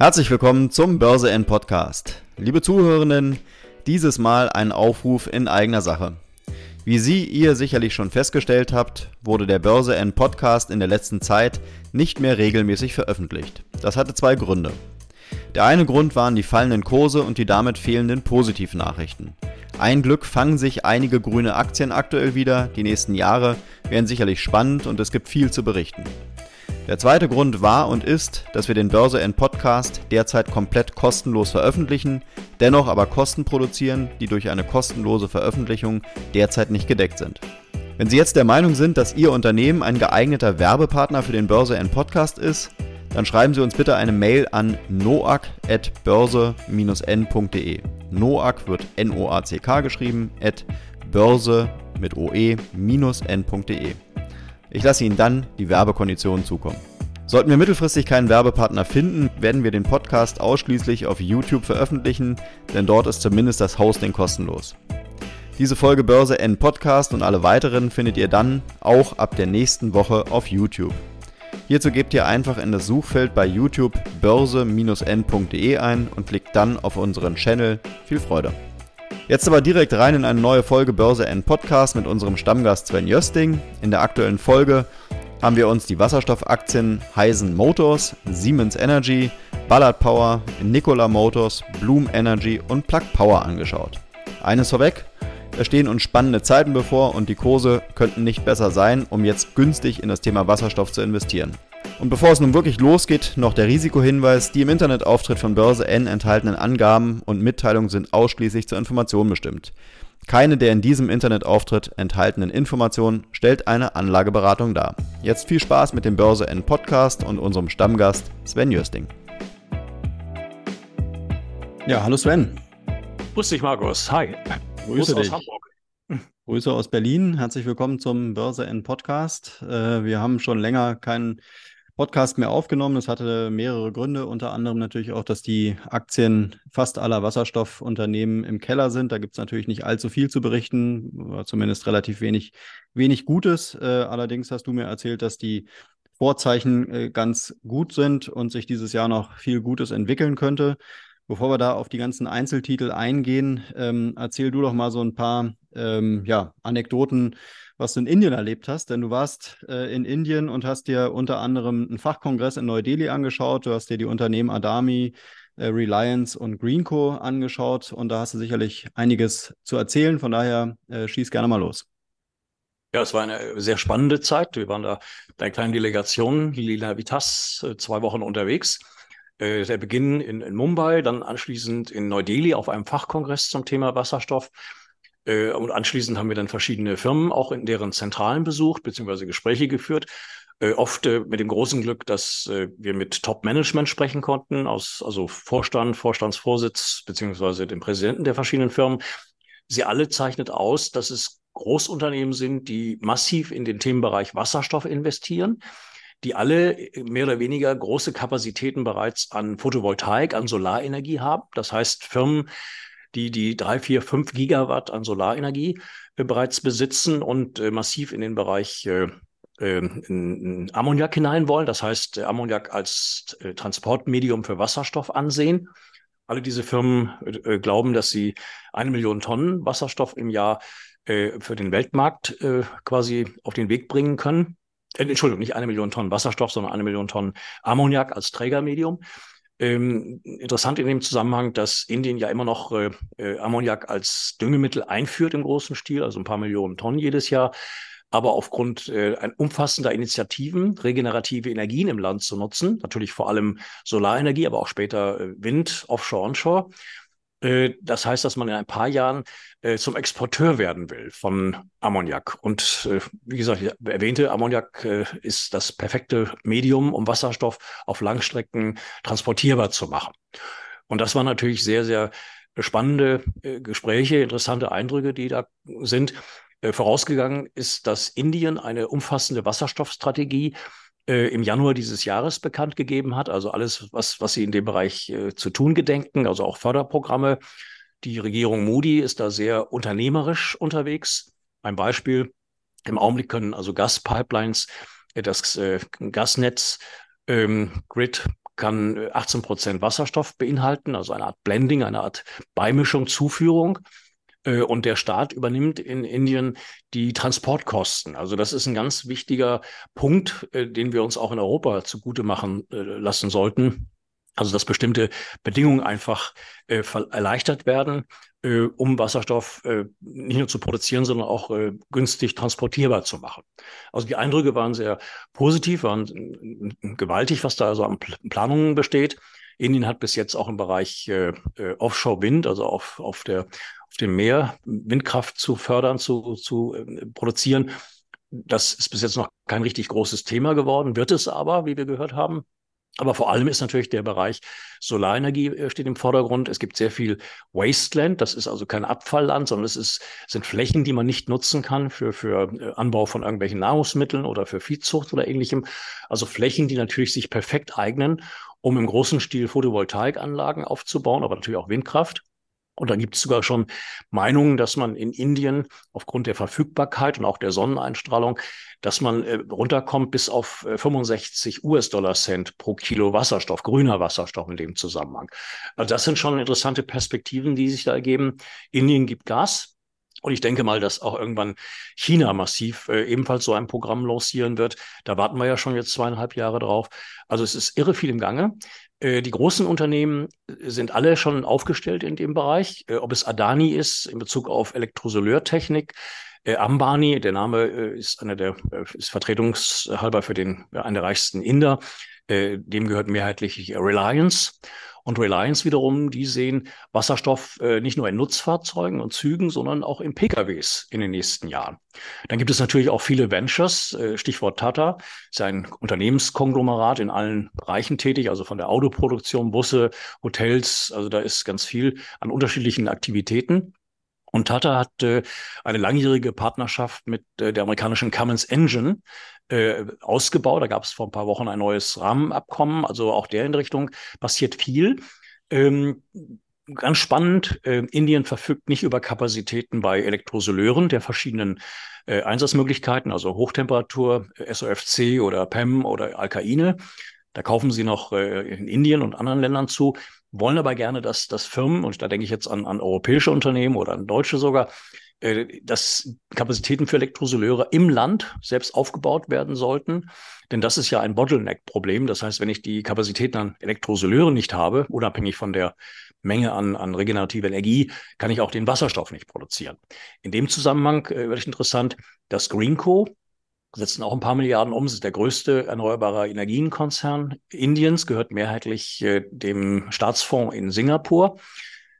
Herzlich willkommen zum Börse N Podcast. Liebe Zuhörenden, dieses Mal ein Aufruf in eigener Sache. Wie Sie ihr sicherlich schon festgestellt habt, wurde der Börse N Podcast in der letzten Zeit nicht mehr regelmäßig veröffentlicht. Das hatte zwei Gründe. Der eine Grund waren die fallenden Kurse und die damit fehlenden Positivnachrichten. Ein Glück fangen sich einige grüne Aktien aktuell wieder, die nächsten Jahre werden sicherlich spannend und es gibt viel zu berichten. Der zweite Grund war und ist, dass wir den Börse N Podcast derzeit komplett kostenlos veröffentlichen, dennoch aber Kosten produzieren, die durch eine kostenlose Veröffentlichung derzeit nicht gedeckt sind. Wenn Sie jetzt der Meinung sind, dass Ihr Unternehmen ein geeigneter Werbepartner für den Börse N Podcast ist, dann schreiben Sie uns bitte eine Mail an noac.börse-n.de. Noac wird N-O-A-C-K geschrieben, at börse mit oe-n.de. Ich lasse Ihnen dann die Werbekonditionen zukommen. Sollten wir mittelfristig keinen Werbepartner finden, werden wir den Podcast ausschließlich auf YouTube veröffentlichen, denn dort ist zumindest das Hosting kostenlos. Diese Folge Börse N Podcast und alle weiteren findet ihr dann auch ab der nächsten Woche auf YouTube. Hierzu gebt ihr einfach in das Suchfeld bei YouTube börse-n.de ein und klickt dann auf unseren Channel. Viel Freude! Jetzt aber direkt rein in eine neue Folge Börse N Podcast mit unserem Stammgast Sven Jösting. In der aktuellen Folge haben wir uns die Wasserstoffaktien Heisen Motors, Siemens Energy, Ballard Power, Nikola Motors, Bloom Energy und Plug Power angeschaut. Eines vorweg, es stehen uns spannende Zeiten bevor und die Kurse könnten nicht besser sein, um jetzt günstig in das Thema Wasserstoff zu investieren. Und bevor es nun wirklich losgeht, noch der Risikohinweis, die im Internetauftritt von Börse N enthaltenen Angaben und Mitteilungen sind ausschließlich zur Information bestimmt. Keine der in diesem Internetauftritt enthaltenen Informationen stellt eine Anlageberatung dar. Jetzt viel Spaß mit dem Börse N Podcast und unserem Stammgast Sven Jösting. Ja, hallo Sven. Grüß dich, Markus. Hi. Grüße dich. aus Hamburg. Grüße aus Berlin. Herzlich willkommen zum Börse N Podcast. Äh, wir haben schon länger keinen Podcast mehr aufgenommen. Das hatte mehrere Gründe, unter anderem natürlich auch, dass die Aktien fast aller Wasserstoffunternehmen im Keller sind. Da gibt es natürlich nicht allzu viel zu berichten, zumindest relativ wenig, wenig Gutes. Äh, allerdings hast du mir erzählt, dass die Vorzeichen äh, ganz gut sind und sich dieses Jahr noch viel Gutes entwickeln könnte. Bevor wir da auf die ganzen Einzeltitel eingehen, ähm, erzähl du doch mal so ein paar ähm, ja, Anekdoten, was du in Indien erlebt hast. Denn du warst äh, in Indien und hast dir unter anderem einen Fachkongress in Neu-Delhi angeschaut. Du hast dir die Unternehmen Adami, äh, Reliance und Greenco angeschaut. Und da hast du sicherlich einiges zu erzählen. Von daher äh, schieß gerne mal los. Ja, es war eine sehr spannende Zeit. Wir waren da mit einer kleinen Delegation, Lila Vitas, äh, zwei Wochen unterwegs äh, der Beginn in, in, Mumbai, dann anschließend in Neu-Delhi auf einem Fachkongress zum Thema Wasserstoff. Äh, und anschließend haben wir dann verschiedene Firmen auch in deren Zentralen besucht, beziehungsweise Gespräche geführt. Äh, oft äh, mit dem großen Glück, dass äh, wir mit Top-Management sprechen konnten, aus, also Vorstand, Vorstandsvorsitz, beziehungsweise dem Präsidenten der verschiedenen Firmen. Sie alle zeichnet aus, dass es Großunternehmen sind, die massiv in den Themenbereich Wasserstoff investieren die alle äh, mehr oder weniger große Kapazitäten bereits an Photovoltaik, an Solarenergie haben. Das heißt, Firmen, die die drei, vier, fünf Gigawatt an Solarenergie äh, bereits besitzen und äh, massiv in den Bereich äh, ähm, Ammoniak hinein wollen. Das heißt, Ammoniak als Transportmedium für Wasserstoff ansehen. Alle diese Firmen glauben, dass sie eine Million Tonnen Wasserstoff im Jahr für den Weltmarkt quasi auf den Weg bringen können. Äh, Entschuldigung, nicht eine Million Tonnen Wasserstoff, sondern eine Million Tonnen Ammoniak als Trägermedium. Ähm, interessant in dem Zusammenhang, dass Indien ja immer noch äh, äh, Ammoniak als Düngemittel einführt im großen Stil, also ein paar Millionen Tonnen jedes Jahr. Aber aufgrund äh, umfassender Initiativen, regenerative Energien im Land zu nutzen, natürlich vor allem Solarenergie, aber auch später äh, Wind, Offshore, Onshore, das heißt, dass man in ein paar Jahren äh, zum Exporteur werden will von Ammoniak. Und äh, wie gesagt, ich erwähnte, Ammoniak ist das perfekte Medium, um Wasserstoff auf Langstrecken transportierbar zu machen. Und das waren natürlich sehr, sehr spannende Gespräche, interessante Eindrücke, die da sind. Vorausgegangen ist, dass Indien eine umfassende Wasserstoffstrategie äh, im Januar dieses Jahres bekannt gegeben hat. Also alles, was, was sie in dem Bereich äh, zu tun gedenken, also auch Förderprogramme. Die Regierung Modi ist da sehr unternehmerisch unterwegs. Ein Beispiel, im Augenblick können also Gaspipelines, äh, das äh, Gasnetz, ähm, Grid kann 18 Prozent Wasserstoff beinhalten, also eine Art Blending, eine Art Beimischung, Zuführung. Äh, und der Staat übernimmt in Indien die Transportkosten. Also das ist ein ganz wichtiger Punkt, äh, den wir uns auch in Europa zugute machen äh, lassen sollten. Also dass bestimmte Bedingungen einfach äh, erleichtert werden, äh, um Wasserstoff äh, nicht nur zu produzieren, sondern auch günstig transportierbar zu machen. Also die Eindrücke waren sehr positiv, waren gewaltig, was da also an Planungen besteht. Indien hat bis jetzt auch im Bereich äh, äh, Offshore-Wind, also auf, auf, der, auf dem Meer, Windkraft zu fördern, zu, zu äh, produzieren. Das ist bis jetzt noch kein richtig großes Thema geworden, wird es aber, wie wir gehört haben. Aber vor allem ist natürlich der Bereich Solarenergie äh, steht im Vordergrund. Es gibt sehr viel Wasteland. Das ist also kein Abfallland, sondern es ist, sind Flächen, die man nicht nutzen kann für, für äh, Anbau von irgendwelchen Nahrungsmitteln oder für Viehzucht oder ähnlichem. Also Flächen, die natürlich sich perfekt eignen, um im großen Stil Photovoltaikanlagen aufzubauen, aber natürlich auch Windkraft. Und da gibt es sogar schon Meinungen, dass man in Indien aufgrund der Verfügbarkeit und auch der Sonneneinstrahlung, dass man äh, runterkommt bis auf äh, 65 US-Dollar-Cent pro Kilo Wasserstoff, grüner Wasserstoff in dem Zusammenhang. Also das sind schon interessante Perspektiven, die sich da ergeben. Indien gibt Gas. Und ich denke mal, dass auch irgendwann China massiv äh, ebenfalls so ein Programm lancieren wird. Da warten wir ja schon jetzt zweieinhalb Jahre drauf. Also es ist irre viel im Gange. Äh, die großen Unternehmen sind alle schon aufgestellt in dem Bereich, äh, ob es Adani ist in Bezug auf Elektrosoleurtechnik, äh, Ambani, der Name ist einer der ist vertretungshalber für den einen der reichsten Inder, dem gehört mehrheitlich Reliance und Reliance wiederum, die sehen Wasserstoff äh, nicht nur in Nutzfahrzeugen und Zügen, sondern auch in PKWs in den nächsten Jahren. Dann gibt es natürlich auch viele Ventures, äh, Stichwort Tata, ist ein Unternehmenskonglomerat in allen Bereichen tätig, also von der Autoproduktion, Busse, Hotels, also da ist ganz viel an unterschiedlichen Aktivitäten. Und Tata hat äh, eine langjährige Partnerschaft mit äh, der amerikanischen Cummins Engine äh, ausgebaut. Da gab es vor ein paar Wochen ein neues Rahmenabkommen. Also auch der in Richtung passiert viel. Ähm, ganz spannend, äh, Indien verfügt nicht über Kapazitäten bei Elektrosoleuren der verschiedenen äh, Einsatzmöglichkeiten, also Hochtemperatur, SOFC oder PEM oder Alkaine. Da kaufen sie noch äh, in Indien und anderen Ländern zu wollen aber gerne, dass, dass Firmen, und da denke ich jetzt an, an europäische Unternehmen oder an deutsche sogar, äh, dass Kapazitäten für Elektrosoleure im Land selbst aufgebaut werden sollten. Denn das ist ja ein Bottleneck-Problem. Das heißt, wenn ich die Kapazitäten an Elektrosoleuren nicht habe, unabhängig von der Menge an, an regenerativer Energie, kann ich auch den Wasserstoff nicht produzieren. In dem Zusammenhang äh, wird interessant, dass Greenco, setzen auch ein paar Milliarden um. Ist der größte erneuerbare Energienkonzern Indiens, gehört mehrheitlich äh, dem Staatsfonds in Singapur.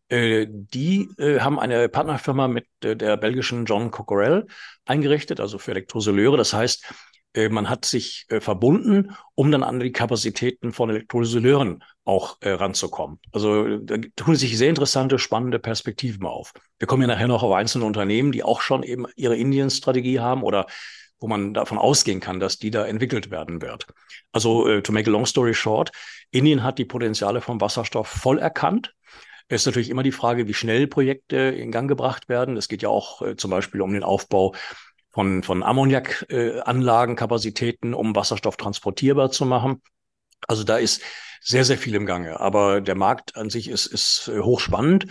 Äh, die äh, haben eine Partnerfirma mit äh, der belgischen John Cocorel eingerichtet, also für Elektrosoleure. Das heißt, äh, man hat sich äh, verbunden, um dann an die Kapazitäten von Elektrosoleuren auch ranzukommen. Also da tun sich sehr interessante, spannende Perspektiven auf. Wir kommen ja nachher noch auf einzelne Unternehmen, die auch schon eben ihre Indien-Strategie haben oder wo man davon ausgehen kann, dass die da entwickelt werden wird. Also, äh, to make a long story short, Indien hat die Potenziale vom Wasserstoff voll erkannt. Es ist natürlich immer die Frage, wie schnell Projekte in Gang gebracht werden. Es geht ja auch äh, zum Beispiel um den Aufbau von, von Ammoniakanlagenkapazitäten, äh, um Wasserstoff transportierbar zu machen. Also da ist sehr, sehr viel im Gange. Aber der Markt an sich ist, ist äh, hochspannend.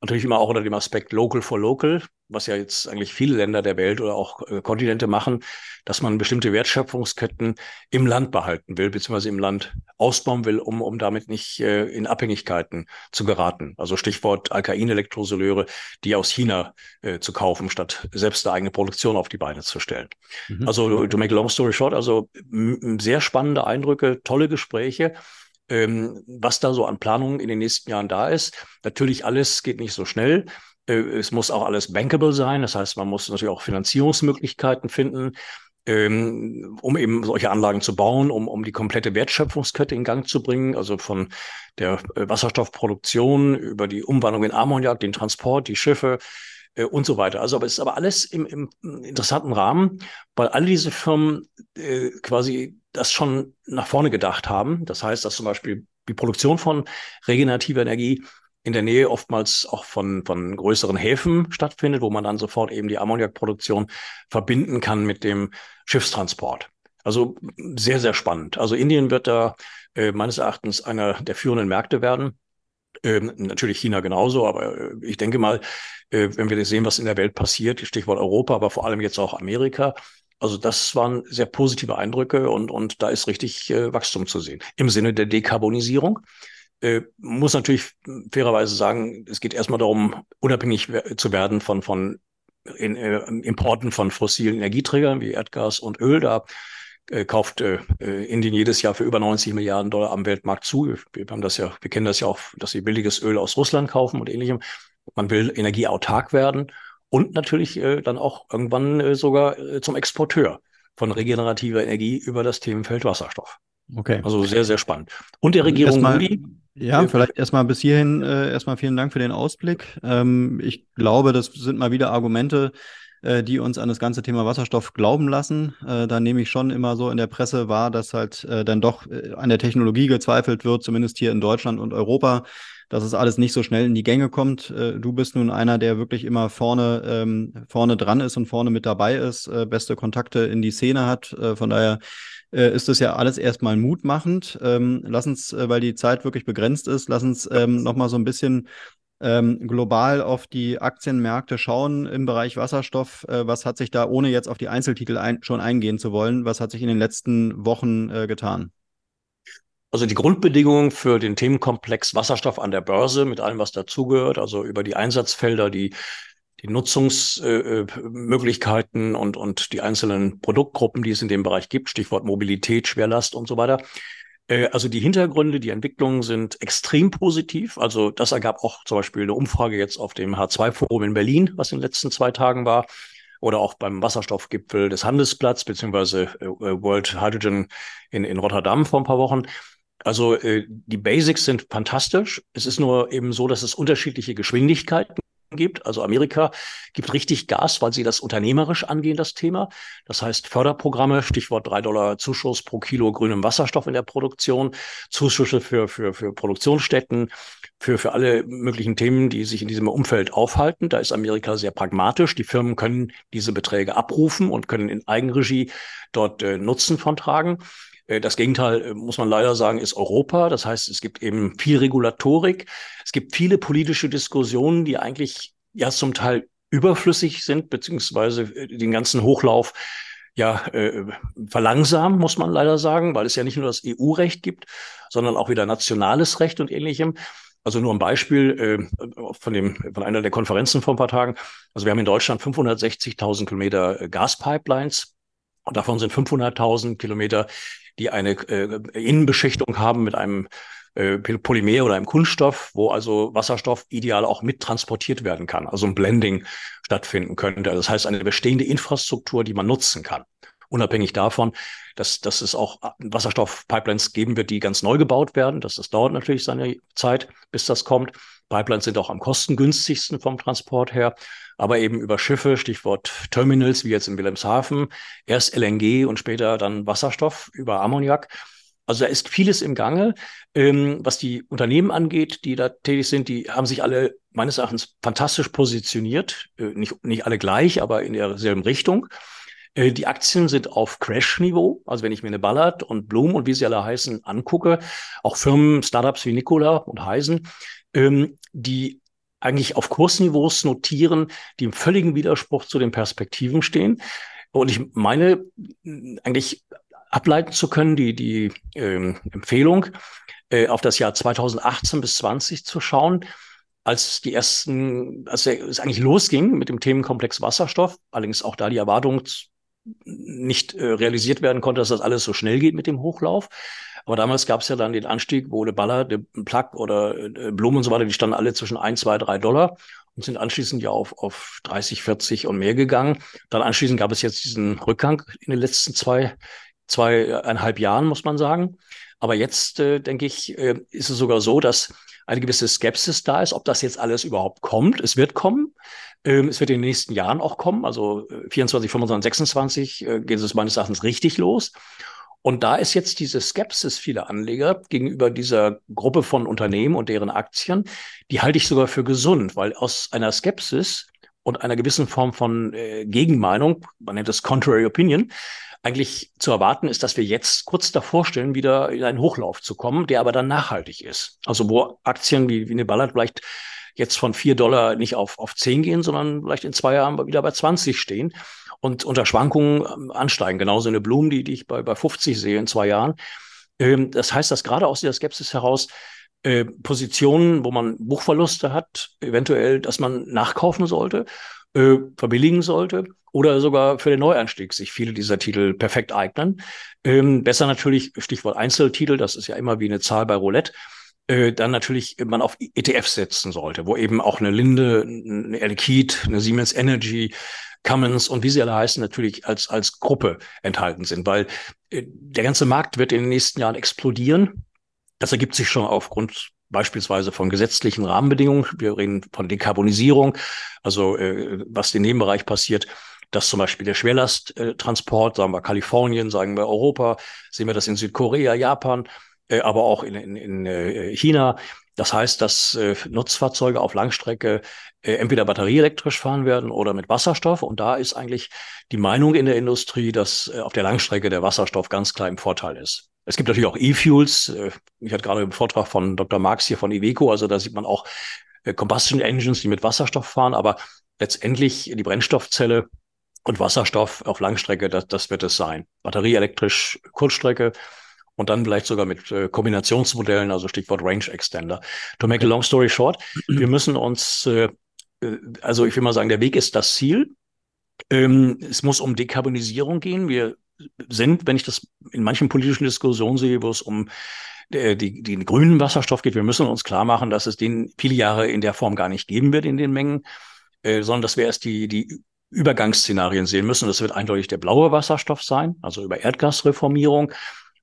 Natürlich immer auch unter dem Aspekt Local for Local, was ja jetzt eigentlich viele Länder der Welt oder auch äh, Kontinente machen, dass man bestimmte Wertschöpfungsketten im Land behalten will, beziehungsweise im Land ausbauen will, um, um damit nicht äh, in Abhängigkeiten zu geraten. Also Stichwort Alkain-Elektrosoleure, die aus China äh, zu kaufen, statt selbst eine eigene Produktion auf die Beine zu stellen. Mhm. Also to make a long story short, also sehr spannende Eindrücke, tolle Gespräche ähm, was da so an Planungen in den nächsten Jahren da ist. Natürlich alles geht nicht so schnell. Äh, es muss auch alles bankable sein. Das heißt, man muss natürlich auch Finanzierungsmöglichkeiten finden, ähm, um eben solche Anlagen zu bauen, um, um die komplette Wertschöpfungskette in Gang zu bringen. Also von der äh, Wasserstoffproduktion über die Umwandlung in Ammoniak, den Transport, die Schiffe, äh, und so weiter. Also, aber es ist aber alles im, im interessanten Rahmen, weil all diese Firmen äh, quasi das schon nach vorne gedacht haben. Das heißt, dass zum Beispiel die Produktion von regenerativer Energie in der Nähe oftmals auch von, von größeren Häfen stattfindet, wo man dann sofort eben die Ammoniakproduktion verbinden kann mit dem Schiffstransport. Also sehr, sehr spannend. Also Indien wird da äh, meines Erachtens einer der führenden Märkte werden. Ähm, natürlich China genauso, aber äh, ich denke mal, äh, wenn wir sehen, was in der Welt passiert, Stichwort Europa, aber vor allem jetzt auch Amerika, also das waren sehr positive Eindrücke und, und da ist richtig äh, Wachstum zu sehen. Im Sinne der Dekarbonisierung. Äh, muss natürlich fairerweise sagen, es geht erstmal darum, unabhängig zu werden von, von in, äh, Importen von fossilen Energieträgern wie Erdgas und Öl. Da äh, kauft äh, Indien jedes Jahr für über 90 Milliarden Dollar am Weltmarkt zu. Wir haben das ja, wir kennen das ja auch, dass sie billiges Öl aus Russland kaufen und ähnlichem. Man will energieautark werden und natürlich äh, dann auch irgendwann äh, sogar äh, zum Exporteur von regenerativer Energie über das Themenfeld Wasserstoff. Okay. Also sehr, sehr spannend. Und der Regierung erstmal, Modi, Ja, äh, vielleicht erstmal bis hierhin äh, erstmal vielen Dank für den Ausblick. Ähm, ich glaube, das sind mal wieder Argumente, äh, die uns an das ganze Thema Wasserstoff glauben lassen. Äh, da nehme ich schon immer so in der Presse wahr, dass halt äh, dann doch äh, an der Technologie gezweifelt wird, zumindest hier in Deutschland und Europa dass es alles nicht so schnell in die Gänge kommt. Äh, du bist nun einer, der wirklich immer vorne, ähm, vorne dran ist und vorne mit dabei ist, äh, beste Kontakte in die Szene hat. Von daher ist das ja alles erstmal mutmachend. Ähm, lass uns, weil die Zeit wirklich begrenzt ist, lass uns ähm, nochmal so ein bisschen ähm, global auf die Aktienmärkte schauen im Bereich Wasserstoff. Äh, was hat sich da, ohne jetzt auf die Einzeltitel ein, schon eingehen zu wollen, was hat sich in den letzten Wochen äh, getan? Also die Grundbedingungen für den Themenkomplex Wasserstoff an der Börse mit allem, was dazugehört, also über die Einsatzfelder, die, die Nutzungsmöglichkeiten äh, und, und die einzelnen Produktgruppen, die es in dem Bereich gibt, Stichwort Mobilität, Schwerlast und so weiter. Äh, also die Hintergründe, die Entwicklungen sind extrem positiv. Also das ergab auch zum Beispiel eine Umfrage jetzt auf dem H2-Forum in Berlin, was in den letzten zwei Tagen war oder auch beim Wasserstoffgipfel des Handelsplatz beziehungsweise äh, World Hydrogen in, in Rotterdam vor ein paar Wochen. Also äh, die Basics sind fantastisch. Es ist nur eben so, dass es unterschiedliche Geschwindigkeiten gibt. Also Amerika gibt richtig Gas, weil sie das unternehmerisch angehen, das Thema. Das heißt Förderprogramme, Stichwort drei Dollar Zuschuss pro Kilo grünem Wasserstoff in der Produktion, Zuschüsse für, für, für Produktionsstätten, für, für alle möglichen Themen, die sich in diesem Umfeld aufhalten. Da ist Amerika sehr pragmatisch. Die Firmen können diese Beträge abrufen und können in Eigenregie dort äh, Nutzen von tragen. Äh, das Gegenteil, äh, muss man leider sagen, ist Europa. Das heißt, es gibt eben viel Regulatorik. Es gibt viele politische Diskussionen, die eigentlich ja zum Teil überflüssig sind, beziehungsweise äh, den ganzen Hochlauf ja verlangsamen, muss man leider sagen, weil es ja nicht nur das EU-Recht gibt, sondern auch wieder nationales Recht und ähnlichem. Also nur ein Beispiel äh, von, dem, von einer der Konferenzen vor ein paar Tagen. Also wir haben in Deutschland 560.000 Kilometer Gaspipelines und davon sind 500.000 Kilometer die eine äh, Innenbeschichtung haben mit einem äh, Polymer oder einem Kunststoff, wo also Wasserstoff ideal auch mit transportiert werden kann, also ein Blending stattfinden könnte. Das heißt, eine bestehende Infrastruktur, die man nutzen kann. Unabhängig davon, dass, dass es auch Wasserstoffpipelines geben wird, die ganz neu gebaut werden. Das, das dauert natürlich seine Zeit, bis das kommt. Pipelines sind auch am kostengünstigsten vom Transport her aber eben über Schiffe, Stichwort Terminals, wie jetzt in Wilhelmshaven, erst LNG und später dann Wasserstoff über Ammoniak. Also da ist vieles im Gange. Ähm, was die Unternehmen angeht, die da tätig sind, die haben sich alle meines Erachtens fantastisch positioniert. Äh, nicht, nicht alle gleich, aber in derselben Richtung. Äh, die Aktien sind auf Crash-Niveau. Also wenn ich mir eine Ballard und Bloom und wie sie alle heißen angucke, auch Firmen, Startups wie Nikola und Heisen, ähm, die eigentlich auf Kursniveaus notieren, die im völligen Widerspruch zu den Perspektiven stehen. Und ich meine eigentlich ableiten zu können, die, die ähm, Empfehlung, äh, auf das Jahr 2018 bis 20 zu schauen, als die ersten, als es eigentlich losging mit dem Themenkomplex Wasserstoff, allerdings auch da die Erwartung nicht äh, realisiert werden konnte, dass das alles so schnell geht mit dem Hochlauf. Aber damals gab es ja dann den Anstieg, wo der Baller, der Plug oder äh, Blumen und so weiter, die standen alle zwischen 1, 2, 3 Dollar und sind anschließend ja auf, auf 30, 40 und mehr gegangen. Dann anschließend gab es jetzt diesen Rückgang in den letzten zwei, zweieinhalb Jahren, muss man sagen. Aber jetzt, äh, denke ich, äh, ist es sogar so, dass eine gewisse Skepsis da ist, ob das jetzt alles überhaupt kommt. Es wird kommen. Ähm, es wird in den nächsten Jahren auch kommen. Also 24, 25, 26 äh, geht es meines Erachtens richtig los. Und da ist jetzt diese Skepsis vieler Anleger gegenüber dieser Gruppe von Unternehmen und deren Aktien, die halte ich sogar für gesund, weil aus einer Skepsis und einer gewissen Form von äh, Gegenmeinung, man nennt es Contrary Opinion, eigentlich zu erwarten ist, dass wir jetzt kurz davor stellen, wieder in einen Hochlauf zu kommen, der aber dann nachhaltig ist. Also wo Aktien wie, wie eine Ballard vielleicht jetzt von vier Dollar nicht auf, auf zehn gehen, sondern vielleicht in zwei Jahren wieder bei 20 stehen und unter Schwankungen ähm, ansteigen. Genauso eine Blumen, die, die ich bei, bei 50 sehe in zwei Jahren. Ähm, das heißt, dass gerade aus dieser Skepsis heraus äh, Positionen, wo man Buchverluste hat, eventuell, dass man nachkaufen sollte, äh, verbilligen sollte oder sogar für den Neuanstieg sich viele dieser Titel perfekt eignen. Ähm, besser natürlich, Stichwort Einzeltitel, das ist ja immer wie eine Zahl bei Roulette, äh, dann natürlich man auf ETFs setzen sollte, wo eben auch eine Linde, eine Air eine Siemens Energy, Cummins und wie sie alle heißen, natürlich als, als Gruppe enthalten sind, weil äh, der ganze Markt wird in den nächsten Jahren explodieren. Das ergibt sich schon aufgrund beispielsweise von gesetzlichen Rahmenbedingungen. Wir reden von Dekarbonisierung, also äh, was im Nebenbereich passiert dass zum Beispiel der Schwerlasttransport, sagen wir Kalifornien, sagen wir Europa, sehen wir das in Südkorea, Japan, äh, aber auch in, in, in äh, China. Das heißt, dass äh, Nutzfahrzeuge auf Langstrecke entweder batterieelektrisch fahren werden oder mit Wasserstoff. Und da ist eigentlich die Meinung in der Industrie, dass äh, auf der Langstrecke der Wasserstoff ganz klar im Vorteil ist. Es gibt natürlich auch E-Fuels. Äh, ich hatte gerade im Vortrag von Dr. Marx hier von Iveco, also da sieht man auch äh, Combustion Engines, die mit Wasserstoff fahren, aber letztendlich die Brennstoffzelle und Wasserstoff auf Langstrecke, das, das wird es sein. Batterieelektrisch Kurzstrecke und dann vielleicht sogar mit äh, Kombinationsmodellen, also Stichwort Range Extender. To make a long story short, wir müssen uns, äh, äh, also ich will mal sagen, der Weg ist das Ziel. Ähm, es muss um Dekarbonisierung gehen. Wir sind, wenn ich das in manchen politischen Diskussionen sehe, wo es um äh, die, die grünen Wasserstoff geht, wir müssen uns klar machen, dass es den viele Jahre in der Form gar nicht geben wird in den Mengen, äh, sondern dass wir erst die, die Übergangsszenarien sehen müssen. Das wird eindeutig der blaue Wasserstoff sein, also über Erdgasreformierung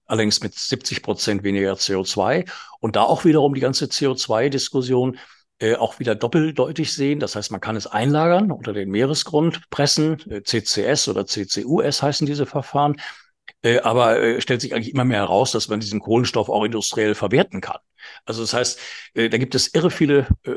allerdings mit 70 Prozent weniger CO2. Und da auch wiederum die ganze CO2-Diskussion äh, auch wieder doppeldeutig sehen. Das heißt, man kann es einlagern unter den Meeresgrund pressen. Äh, CCS oder CCUS heißen diese Verfahren. Äh, aber äh, stellt sich eigentlich immer mehr heraus, dass man diesen Kohlenstoff auch industriell verwerten kann. Also das heißt, äh, da gibt es irre viele äh,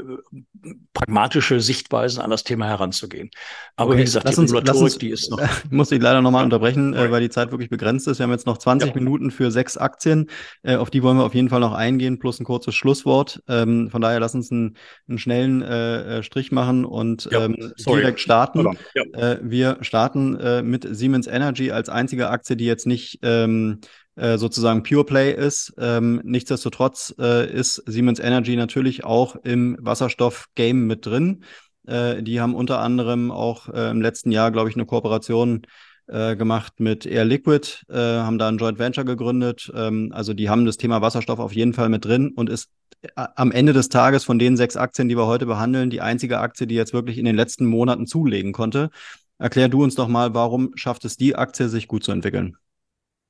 pragmatische Sichtweisen an das Thema heranzugehen. Aber okay, wie gesagt, die uns, Regulatorik, die ist noch. Ich muss dich leider nochmal unterbrechen, äh, weil die Zeit wirklich begrenzt ist. Wir haben jetzt noch 20 ja. Minuten für sechs Aktien. Äh, auf die wollen wir auf jeden Fall noch eingehen, plus ein kurzes Schlusswort. Ähm, von daher lass uns einen, einen schnellen äh, Strich machen und ja, ähm, direkt starten. Ja. wir starten mit Siemens Energy als einzige Aktie, die jetzt nicht ähm, äh, sozusagen Pure Play ist. Ähm, nichtsdestotrotz äh, ist Siemens Energy natürlich auch im Wasserstoff-Game mit drin. Äh, die haben unter anderem auch äh, im letzten Jahr, glaube ich, eine Kooperation äh, gemacht mit Air Liquid, haben da ein Joint Venture gegründet. Ähm, also die haben das Thema Wasserstoff auf jeden Fall mit drin und ist am Ende des Tages von den sechs Aktien, die wir heute behandeln, die einzige Aktie, die jetzt wirklich in den letzten Monaten zulegen konnte. Erklär du uns doch mal, warum schafft es die Aktie, sich gut zu entwickeln?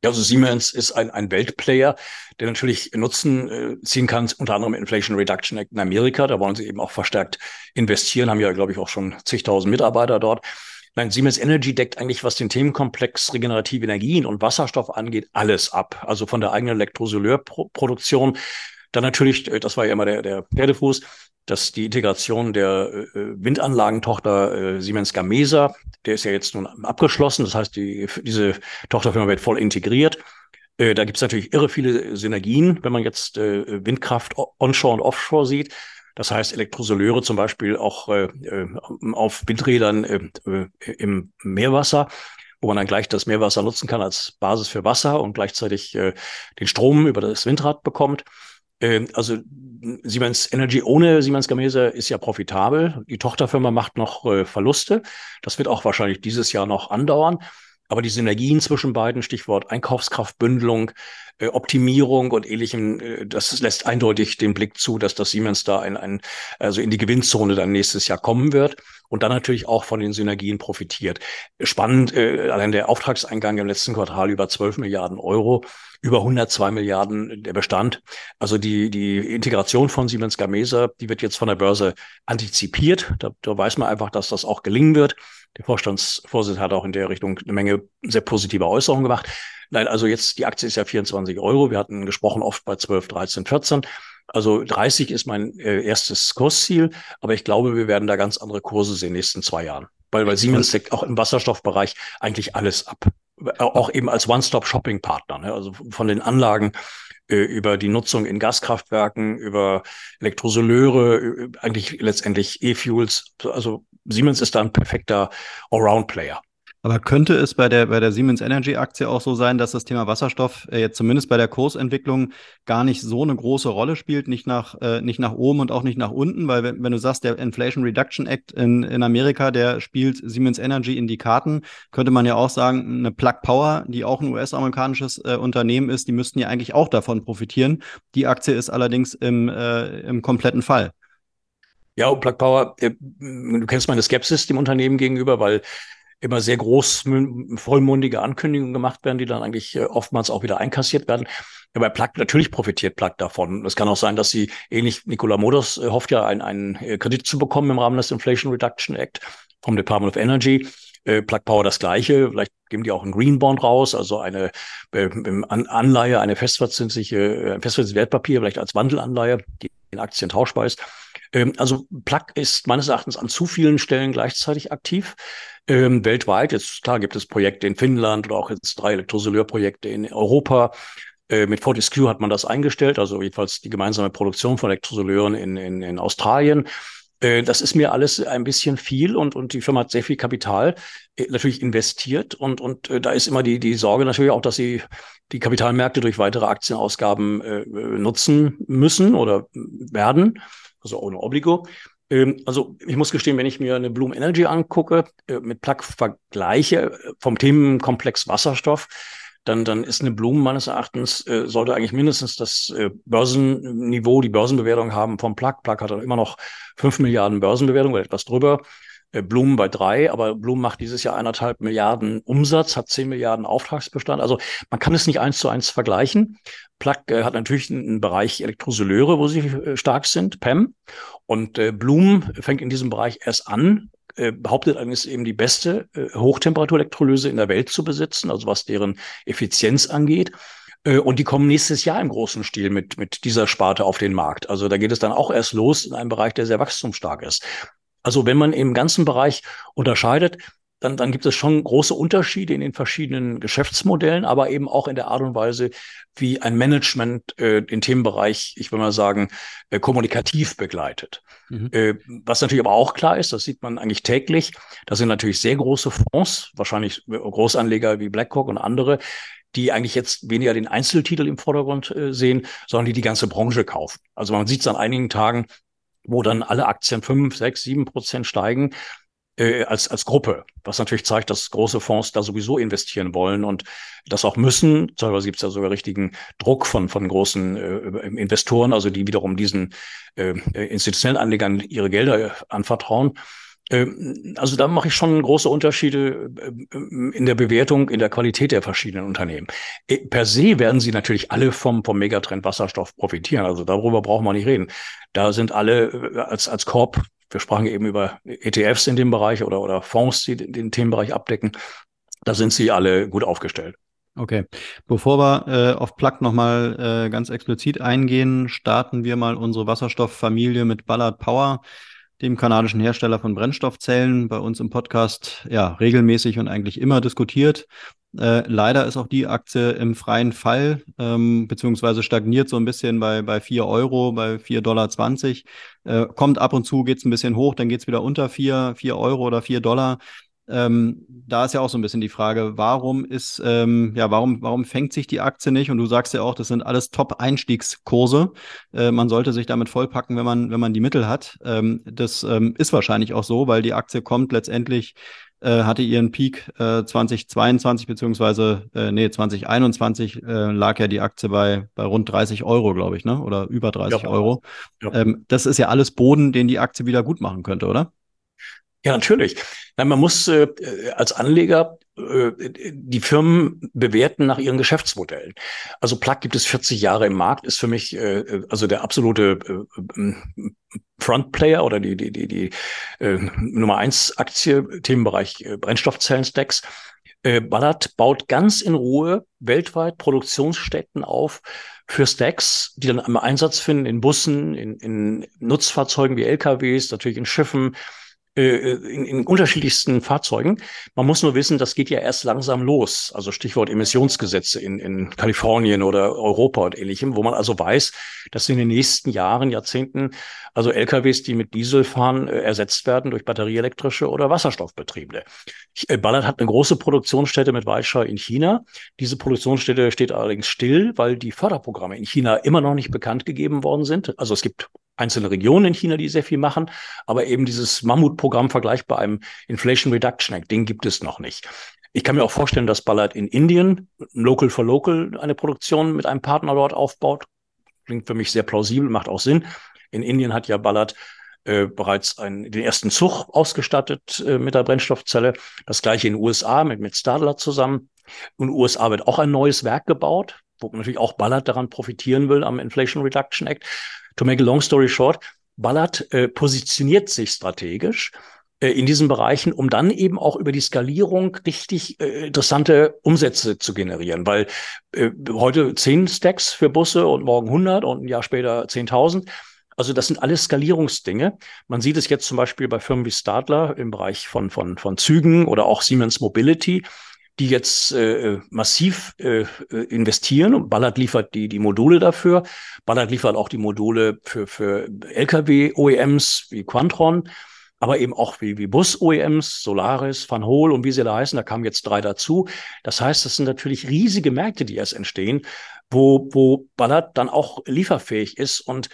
Ja, also Siemens ist ein, ein Weltplayer, der natürlich Nutzen äh, ziehen kann, unter anderem Inflation Reduction Act in Amerika. Da wollen sie eben auch verstärkt investieren, haben ja, glaube ich, auch schon zigtausend Mitarbeiter dort. Nein, Siemens Energy deckt eigentlich, was den Themenkomplex regenerative Energien und Wasserstoff angeht, alles ab. Also von der eigenen Elektrosoleurproduktion. Dann natürlich, äh, das war ja immer der, der Pferdefuß, dass die Integration der äh, Windanlagentochter äh, Siemens Gamesa, der ist ja jetzt nun abgeschlossen. Das heißt, die, diese Tochterfirma wird voll integriert. Äh, da gibt es natürlich irre viele Synergien, wenn man jetzt äh, Windkraft onshore und offshore sieht. Das heißt, Elektrosoleure zum Beispiel auch äh, äh auf Windrädern äh, äh, im Meerwasser, wo man dann gleich das Meerwasser nutzen kann als Basis für Wasser und gleichzeitig äh, den Strom über das Windrad bekommt. Ähm, also Siemens Energy ohne Siemens Gamesa ist ja profitabel. Die Tochterfirma macht noch äh, Verluste. Das wird auch wahrscheinlich dieses Jahr noch andauern. Aber die Synergien zwischen beiden, Stichwort Einkaufskraftbündelung, äh, Optimierung und ähnlichem, äh, das lässt eindeutig den Blick zu, dass das Siemens da ein, ein, also in die Gewinnzone dann nächstes Jahr kommen wird und dann natürlich auch von den Synergien profitiert. Spannend, äh, allein der Auftragseingang im letzten Quartal über 12 Milliarden Euro über 102 Milliarden der Bestand. Also die, die Integration von Siemens Gamesa, die wird jetzt von der Börse antizipiert. Da, da weiß man einfach, dass das auch gelingen wird. Der Vorstandsvorsitzende hat auch in der Richtung eine Menge sehr positive Äußerungen gemacht. Nein, also jetzt die Aktie ist ja 24 Euro. Wir hatten gesprochen oft bei 12, 13, 14. Also 30 ist mein äh, erstes Kursziel, aber ich glaube, wir werden da ganz andere Kurse sehen in den nächsten zwei Jahren. Weil, weil Siemens deckt auch im Wasserstoffbereich eigentlich alles ab. Auch eben als One-Stop-Shopping-Partner. Ne? Also von den Anlagen äh, über die Nutzung in Gaskraftwerken, über Elektrosoleure, eigentlich letztendlich E-Fuels. Also Siemens ist da ein perfekter Allround-Player. Aber könnte es bei der, bei der Siemens Energy Aktie auch so sein, dass das Thema Wasserstoff äh, jetzt zumindest bei der Kursentwicklung gar nicht so eine große Rolle spielt, nicht nach, äh, nicht nach oben und auch nicht nach unten? Weil wenn, wenn du sagst, der Inflation Reduction Act in, in Amerika, der spielt Siemens Energy in die Karten, könnte man ja auch sagen, eine Plug Power, die auch ein US-amerikanisches äh, Unternehmen ist, die müssten ja eigentlich auch davon profitieren. Die Aktie ist allerdings im, äh, im kompletten Fall. Ja, und Plug Power, äh, du kennst meine Skepsis dem Unternehmen gegenüber, weil immer sehr groß, vollmundige Ankündigungen gemacht werden, die dann eigentlich äh, oftmals auch wieder einkassiert werden. Ja, bei Plug natürlich profitiert Plug davon. Es kann auch sein, dass sie ähnlich Nikola Modus äh, hofft ja, einen, einen äh, Kredit zu bekommen im Rahmen des Inflation Reduction Act vom Department of Energy. Plug Power das gleiche. Vielleicht geben die auch einen Green Bond raus, also eine äh, Anleihe, eine festverzinsliche, ein festverzinsliches Wertpapier, vielleicht als Wandelanleihe, die in Aktien tauschbar ist. Ähm, also Plug ist meines Erachtens an zu vielen Stellen gleichzeitig aktiv. Ähm, weltweit, jetzt klar gibt es Projekte in Finnland oder auch jetzt drei Elektrosoleurprojekte in Europa. Äh, mit Fortescue hat man das eingestellt, also jedenfalls die gemeinsame Produktion von Elektrosoleuren in, in, in Australien. Äh, das ist mir alles ein bisschen viel und, und die Firma hat sehr viel Kapital äh, natürlich investiert und, und äh, da ist immer die, die Sorge natürlich auch, dass sie die Kapitalmärkte durch weitere Aktienausgaben nutzen müssen oder werden, also ohne Obligo. Ähm, also ich muss gestehen, wenn ich mir eine Bloom Energy angucke, äh, mit Plug vergleiche äh, vom Themenkomplex Wasserstoff, dann, dann ist eine Bloom meines Erachtens, äh, sollte eigentlich mindestens das Börsenniveau, die Börsenbewertung haben vom Plug. Plug hat dann immer noch fünf Milliarden Börsenbewertung oder etwas drüber. Blumen bei drei, aber Blumen macht dieses Jahr eineinhalb Milliarden Umsatz, hat zehn Milliarden Auftragsbestand. Also man kann es nicht eins zu eins vergleichen. Plug äh, hat natürlich einen Bereich Elektrosoleure, wo sie äh, stark sind, PEM. Und äh, Bloom fängt in diesem Bereich erst an, äh, behauptet allerdings eben die beste äh, Hochtemperaturelektrolyse in der Welt zu besitzen, also was deren Effizienz angeht. Äh, und die kommen nächstes Jahr im großen Stil mit, mit dieser Sparte auf den Markt. Also da geht es dann auch erst los in einem Bereich, der sehr wachstumsstark ist. Also wenn man im ganzen Bereich unterscheidet, dann, dann gibt es schon große Unterschiede in den verschiedenen Geschäftsmodellen, aber eben auch in der Art und Weise, wie ein Management äh, den Themenbereich, ich will mal sagen, äh, kommunikativ begleitet. Mhm. Äh, was natürlich aber auch klar ist, das sieht man eigentlich täglich, das sind natürlich sehr große Fonds, wahrscheinlich Großanleger wie BlackRock und andere, die eigentlich jetzt weniger den Einzeltitel im Vordergrund äh, sehen, sondern die die ganze Branche kaufen. Also man sieht es an einigen Tagen, wo dann alle Aktien fünf, sechs, sieben Prozent steigen äh, als, als Gruppe, was natürlich zeigt, dass große Fonds da sowieso investieren wollen und das auch müssen. Teilweise gibt es ja sogar richtigen Druck von, von großen äh, Investoren, also die wiederum diesen äh, institutionellen Anlegern ihre Gelder äh, anvertrauen. Ähm, also da mache ich schon große Unterschiede äh, in der Bewertung, in der Qualität der verschiedenen Unternehmen. Äh, per se werden sie natürlich alle vom, vom Megatrend Wasserstoff profitieren. Also darüber brauchen wir nicht reden. Da sind alle äh, als, als Korb, wir sprachen eben über ETFs in dem Bereich oder, oder Fonds, die den Themenbereich abdecken. Da sind sie alle gut aufgestellt. Okay. Bevor wir äh, auf Plug nochmal äh, ganz explizit eingehen, starten wir mal unsere Wasserstofffamilie mit Ballard Power dem kanadischen Hersteller von Brennstoffzellen, bei uns im Podcast ja regelmäßig und eigentlich immer diskutiert. Äh, leider ist auch die Aktie im freien Fall, ähm, beziehungsweise stagniert so ein bisschen bei, bei 4 Euro, bei 4,20 Dollar. Äh, kommt ab und zu, geht es ein bisschen hoch, dann geht es wieder unter 4, 4 Euro oder 4 Dollar. Ähm, da ist ja auch so ein bisschen die Frage, warum ist, ähm, ja, warum, warum fängt sich die Aktie nicht? Und du sagst ja auch, das sind alles Top-Einstiegskurse. Äh, man sollte sich damit vollpacken, wenn man, wenn man die Mittel hat. Ähm, das ähm, ist wahrscheinlich auch so, weil die Aktie kommt letztendlich, äh, hatte ihren Peak äh, 2022 beziehungsweise äh, nee 2021 äh, lag ja die Aktie bei bei rund 30 Euro, glaube ich, ne? Oder über 30 ja, Euro. Ja. Ähm, das ist ja alles Boden, den die Aktie wieder gut machen könnte, oder? Ja, natürlich. Nein, man muss äh, als Anleger äh, die Firmen bewerten nach ihren Geschäftsmodellen. Also Plug gibt es 40 Jahre im Markt, ist für mich äh, also der absolute äh, Frontplayer oder die, die, die, die äh, Nummer eins Aktie, Themenbereich äh, Brennstoffzellen-Stacks. Äh, Ballard baut ganz in Ruhe weltweit Produktionsstätten auf für Stacks, die dann einmal Einsatz finden in Bussen, in, in Nutzfahrzeugen wie LKWs, natürlich in Schiffen, in, in unterschiedlichsten Fahrzeugen. Man muss nur wissen, das geht ja erst langsam los. Also Stichwort Emissionsgesetze in, in Kalifornien oder Europa und ähnlichem, wo man also weiß, dass in den nächsten Jahren, Jahrzehnten, also LKWs, die mit Diesel fahren, äh, ersetzt werden durch batterieelektrische oder Wasserstoffbetriebene. Äh, Ballard hat eine große Produktionsstätte mit Weischer in China. Diese Produktionsstätte steht allerdings still, weil die Förderprogramme in China immer noch nicht bekannt gegeben worden sind. Also es gibt einzelne Regionen in China, die sehr viel machen, aber eben dieses Mammutprogramm vergleichbar einem Inflation Reduction Act, den gibt es noch nicht. Ich kann mir auch vorstellen, dass Ballard in Indien, Local for Local, eine Produktion mit einem Partner dort aufbaut. Klingt für mich sehr plausibel, macht auch Sinn. In Indien hat ja Ballard äh, bereits einen, den ersten Zug ausgestattet äh, mit der Brennstoffzelle. Das gleiche in den USA mit, mit Stadler zusammen. Den USA wird auch ein neues Werk gebaut, wo natürlich auch Ballard daran profitieren will am Inflation Reduction Act to make a long story short, Ballard äh, positioniert sich strategisch äh, in diesen Bereichen, um dann eben auch über die Skalierung richtig äh, interessante Umsätze zu generieren, weil äh, heute zehn Stacks für Busse und morgen 100 und ein Jahr später 10.000. Also das sind alles Skalierungsdinge. Man sieht es jetzt zum Beispiel bei Firmen wie Stadler im Bereich von, von, von Zügen oder auch Siemens Mobility die jetzt äh, massiv äh, investieren und Ballard liefert die, die Module dafür. Ballard liefert auch die Module für, für Lkw-OEMs wie Quantron, aber eben auch wie, wie Bus-OEMs, Solaris, Van Hool und wie sie da heißen. Da kamen jetzt drei dazu. Das heißt, das sind natürlich riesige Märkte, die erst entstehen, wo, wo Ballard dann auch lieferfähig ist und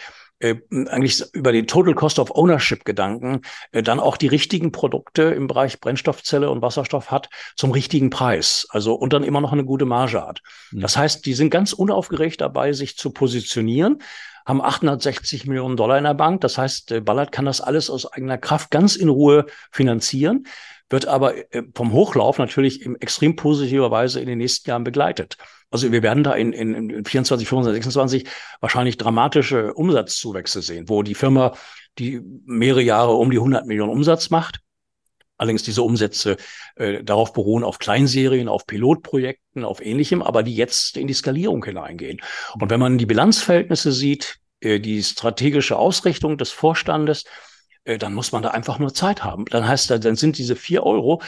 äh, eigentlich über den Total Cost of Ownership Gedanken äh, dann auch die richtigen Produkte im Bereich Brennstoffzelle und Wasserstoff hat zum richtigen Preis. Also und dann immer noch eine gute Marge hat. Mhm. Das heißt, die sind ganz unaufgeregt dabei, sich zu positionieren haben 860 Millionen Dollar in der Bank. Das heißt, äh, Ballard kann das alles aus eigener Kraft ganz in Ruhe finanzieren, wird aber äh, vom Hochlauf natürlich in extrem positiver Weise in den nächsten Jahren begleitet. Also wir werden da in, in, in 24, 25, 26 wahrscheinlich dramatische Umsatzzuwächse sehen, wo die Firma, die mehrere Jahre um die 100 Millionen Umsatz macht, Allerdings diese Umsätze äh, darauf beruhen auf Kleinserien, auf Pilotprojekten, auf ähnlichem, aber die jetzt in die Skalierung hineingehen. Und wenn man die Bilanzverhältnisse sieht, äh, die strategische Ausrichtung des Vorstandes, äh, dann muss man da einfach nur Zeit haben. Dann heißt das, dann sind diese vier Euro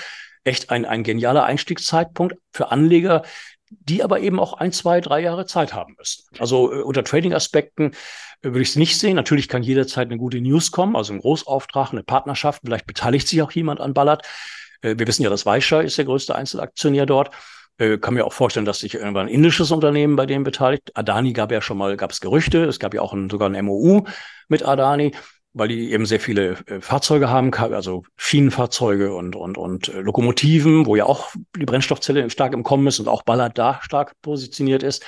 echt ein, ein genialer Einstiegszeitpunkt für Anleger, die aber eben auch ein, zwei, drei Jahre Zeit haben müssen. Also äh, unter Trading-Aspekten äh, würde ich es nicht sehen. Natürlich kann jederzeit eine gute News kommen, also ein Großauftrag, eine Partnerschaft. Vielleicht beteiligt sich auch jemand an Ballard. Äh, wir wissen ja, dass Weischer ist der größte Einzelaktionär dort. Äh, kann mir auch vorstellen, dass sich irgendwann ein indisches Unternehmen bei dem beteiligt. Adani gab ja schon mal, gab es Gerüchte. Es gab ja auch ein, sogar ein MOU mit Adani weil die eben sehr viele äh, Fahrzeuge haben, also Schienenfahrzeuge und, und, und äh, Lokomotiven, wo ja auch die Brennstoffzelle stark im Kommen ist und auch Ballard da stark positioniert ist.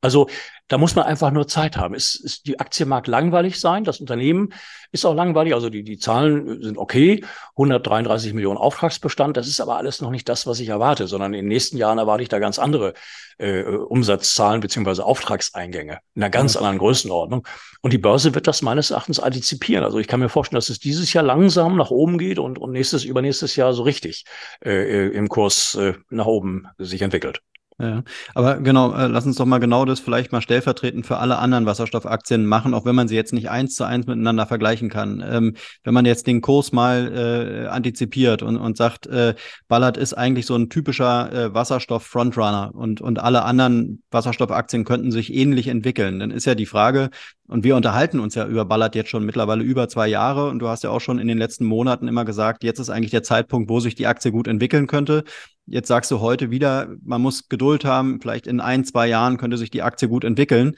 Also da muss man einfach nur Zeit haben. Es, es, die Aktie mag langweilig sein, das Unternehmen ist auch langweilig, also die, die Zahlen sind okay, 133 Millionen Auftragsbestand, das ist aber alles noch nicht das, was ich erwarte, sondern in den nächsten Jahren erwarte ich da ganz andere äh, Umsatzzahlen beziehungsweise Auftragseingänge in einer ganz anderen Größenordnung. Und die Börse wird das meines Erachtens antizipieren. Also ich kann mir vorstellen, dass es dieses Jahr langsam nach oben geht und, und nächstes, übernächstes Jahr so richtig äh, im Kurs äh, nach oben sich entwickelt. Ja, aber genau, äh, lass uns doch mal genau das vielleicht mal stellvertretend für alle anderen Wasserstoffaktien machen, auch wenn man sie jetzt nicht eins zu eins miteinander vergleichen kann. Ähm, wenn man jetzt den Kurs mal äh, antizipiert und, und sagt, äh, Ballard ist eigentlich so ein typischer äh, Wasserstoff-Frontrunner und, und alle anderen Wasserstoffaktien könnten sich ähnlich entwickeln, dann ist ja die Frage, und wir unterhalten uns ja über Ballard jetzt schon mittlerweile über zwei Jahre. Und du hast ja auch schon in den letzten Monaten immer gesagt, jetzt ist eigentlich der Zeitpunkt, wo sich die Aktie gut entwickeln könnte. Jetzt sagst du heute wieder, man muss Geduld haben. Vielleicht in ein, zwei Jahren könnte sich die Aktie gut entwickeln.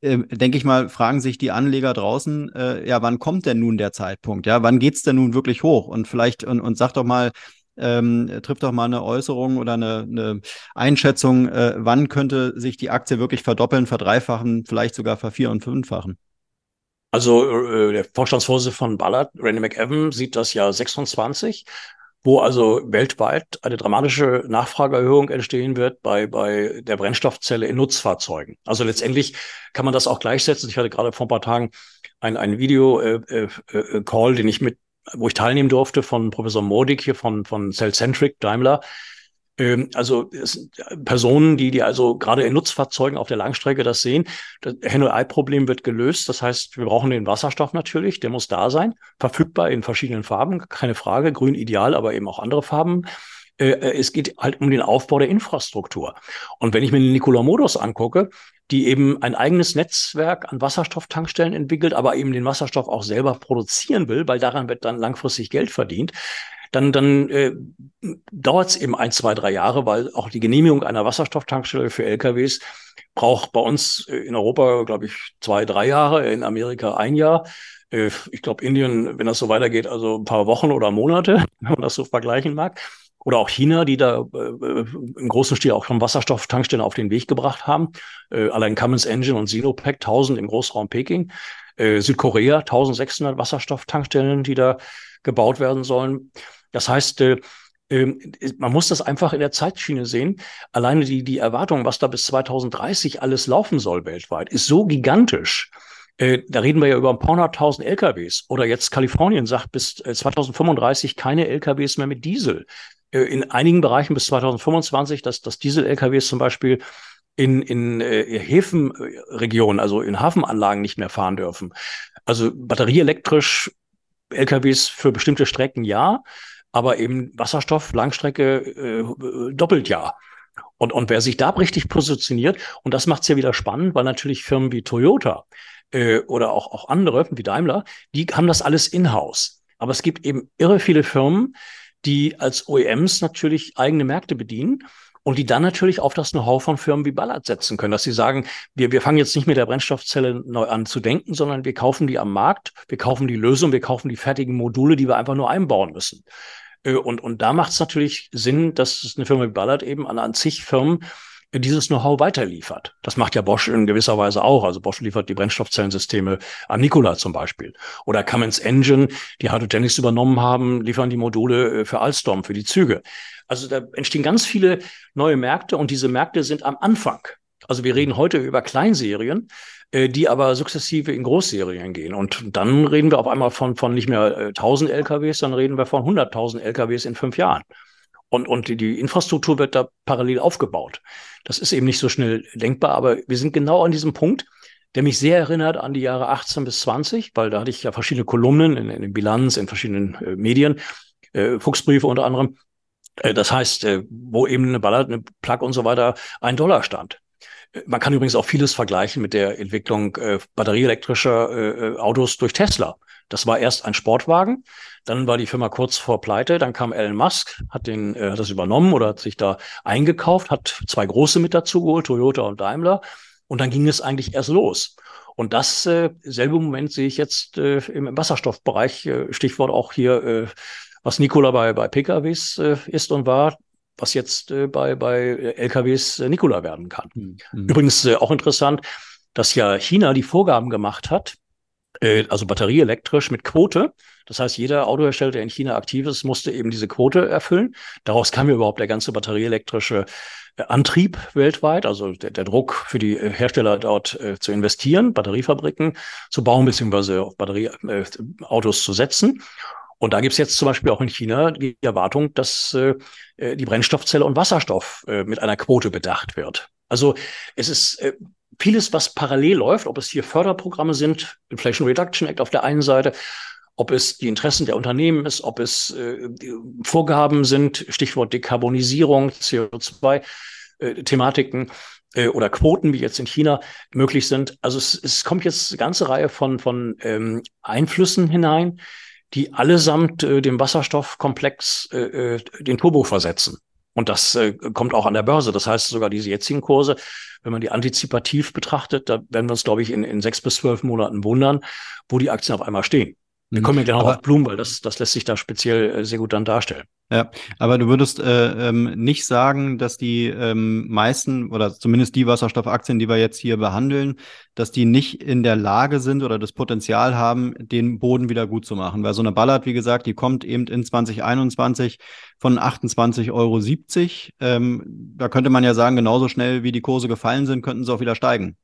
Äh, denke ich mal, fragen sich die Anleger draußen, äh, ja, wann kommt denn nun der Zeitpunkt? Ja, wann geht's denn nun wirklich hoch? Und vielleicht, und, und sag doch mal, ähm, trifft doch mal eine Äußerung oder eine, eine Einschätzung, äh, wann könnte sich die Aktie wirklich verdoppeln, verdreifachen, vielleicht sogar vervier- und fünffachen? Also äh, der Vorstandsvorsitzende von Ballard, Randy McEwan, sieht das Jahr 26, wo also weltweit eine dramatische Nachfrageerhöhung entstehen wird bei, bei der Brennstoffzelle in Nutzfahrzeugen. Also letztendlich kann man das auch gleichsetzen. Ich hatte gerade vor ein paar Tagen ein, ein Video-Call, äh, äh, äh den ich mit wo ich teilnehmen durfte von Professor Modig hier von, von Cellcentric Daimler, Ähm, also Personen, die, die also gerade in Nutzfahrzeugen auf der Langstrecke das sehen, das Hen-Ei-Problem wird gelöst. Das heißt, wir brauchen den Wasserstoff natürlich, der muss da sein, verfügbar in verschiedenen Farben, keine Frage, grün ideal, aber eben auch andere Farben. Äh, äh, es geht halt um den Aufbau der Infrastruktur. Und wenn ich mir den Nikola Modus angucke, die eben ein eigenes Netzwerk an Wasserstofftankstellen entwickelt, aber eben den Wasserstoff auch selber produzieren will, weil daran wird dann langfristig Geld verdient, dann, dann äh, dauert es eben ein, zwei, drei Jahre, weil auch die Genehmigung einer Wasserstofftankstelle für LKWs braucht bei uns äh, in Europa, glaube ich, zwei, drei Jahre, in Amerika ein Jahr. Äh, ich glaube, Indien, wenn das so weitergeht, also ein paar Wochen oder Monate, wenn man das so vergleichen mag oder auch China, die da äh, äh, im großen Stil auch schon Wasserstofftankstellen auf den Weg gebracht haben. Äh, allein Cummins Engine und Sinopec 1000 im Großraum Peking. Äh, Südkorea 1600 Wasserstofftankstellen, die da gebaut werden sollen. Das heißt, äh, ähm, man muss das einfach in der Zeitschiene sehen. Alleine die, die Erwartung, was da bis 2030 alles laufen soll weltweit, ist so gigantisch. Äh, da reden wir ja über ein paar hunderttausend LKWs. Oder jetzt Kalifornien sagt bis 2035 äh, keine LKWs mehr mit Diesel. Äh, in einigen Bereichen bis 2025, dass, dass Diesel-LKWs zum Beispiel in, in äh, Häfenregionen, also in Hafenanlagen nicht mehr fahren dürfen. Also batterieelektrisch LKWs für bestimmte Strecken ja, aber eben Wasserstoff, Langstrecke äh, doppelt ja. Und, und wer sich da richtig positioniert, und das macht es ja wieder spannend, weil natürlich Firmen wie Toyota äh, oder auch, auch andere, wie Daimler, die haben das alles in-house. Aber es gibt eben irre viele Firmen, die als OEMs natürlich eigene Märkte bedienen und die dann natürlich auf das Know-how von Firmen wie Ballard setzen können, dass sie sagen, wir, wir fangen jetzt nicht mit der Brennstoffzelle neu an zu denken, sondern wir kaufen die am Markt, wir kaufen die Lösung, wir kaufen die fertigen Module, die wir einfach nur einbauen müssen. Äh, und, und da macht es natürlich Sinn, dass eine Firma wie Ballard eben an, an zig Firmen dieses Know-how weiterliefert. Das macht ja Bosch in gewisser Weise auch. Also Bosch liefert die Brennstoffzellensysteme an Nikola zum Beispiel. Oder Cummins Engine, die Hydrogenics übernommen haben, liefern die Module äh, für Alstom, für die Züge. Also da entstehen ganz viele neue Märkte und diese Märkte sind am Anfang. Also wir reden heute über Kleinserien, äh, die aber sukzessive in Großserien gehen. Und dann reden wir auf einmal von, von nicht mehr 1000 äh, LKWs, dann reden wir von 100.000 LKWs in fünf Jahren. Und, und die, Infrastruktur wird da parallel aufgebaut. Das ist eben nicht so schnell denkbar, aber wir sind genau an diesem Punkt, der mich sehr erinnert an die Jahre 18 bis 20, weil da hatte ich ja verschiedene Kolumnen in, in den Bilanz, in verschiedenen äh, Medien, äh, Fuchsbriefe unter anderem. Äh, das heißt, äh, wo eben eine Ballard, eine Plug und so weiter ein Dollar stand. Man kann übrigens auch vieles vergleichen mit der Entwicklung äh, batterieelektrischer äh, äh Autos durch Tesla. Das war erst ein Sportwagen, dann war die Firma kurz vor Pleite, dann kam Elon Musk, hat den, äh, hat das übernommen oder hat sich da eingekauft, hat zwei große mit dazu geholt, Toyota und Daimler, und dann ging es eigentlich erst los. Und das äh, selbe Moment sehe ich jetzt äh, im Wasserstoffbereich, äh, Stichwort auch hier, äh, was Nikola bei, bei PKWs äh, ist und war, was jetzt äh, bei, bei LKWs äh, Nikola werden kann. Mhm. Übrigens äh, auch interessant, dass ja China die Vorgaben gemacht hat, äh, also batterieelektrisch mit Quote. Das heißt, jeder Autohersteller, der in China aktiv ist, musste eben diese Quote erfüllen. Daraus kam ja überhaupt der ganze batterieelektrische äh, Antrieb weltweit, also der, der Druck für die äh, Hersteller dort äh, zu investieren, Batteriefabriken zu bauen, beziehungsweise auf Batterieautos äh, zu setzen. Und da gibt es jetzt zum Beispiel auch in China die Erwartung, dass äh, die Brennstoffzelle und Wasserstoff äh, mit einer Quote bedacht wird. Also es ist äh, vieles, was parallel läuft, ob es hier Förderprogramme sind, Inflation Reduction Act auf der einen Seite, ob es die Interessen der Unternehmen ist, ob es äh, Vorgaben sind, Stichwort Dekarbonisierung, CO2-Thematiken äh, oder Quoten, wie jetzt in China möglich sind. Also es, es kommt jetzt eine ganze Reihe von, von ähm, Einflüssen hinein, die allesamt äh, dem Wasserstoffkomplex äh, äh den Turbo versetzen. Und das äh, kommt auch an der Börse. Das heißt sogar diese jetzigen Kurse, wenn man die antizipativ betrachtet, da werden wir uns, glaube ich, in, in sechs bis zwölf Monaten wundern, wo die Aktien auf einmal stehen. Wir kommen ja gleich noch auf Blumen, weil das, das lässt sich da speziell äh, sehr gut dann darstellen. Ja, aber du würdest äh, ähm, nicht sagen, dass die ähm, meisten oder zumindest die Wasserstoffaktien, die wir jetzt hier behandeln, dass die nicht in der Lage sind oder das Potenzial haben, den Boden wieder gut zu machen. Weil so eine Ballard, wie gesagt, die kommt eben in 2021 von 28,70 Euro. Ähm, da könnte man ja sagen, genauso schnell wie die Kurse gefallen sind, könnten sie auch wieder steigen.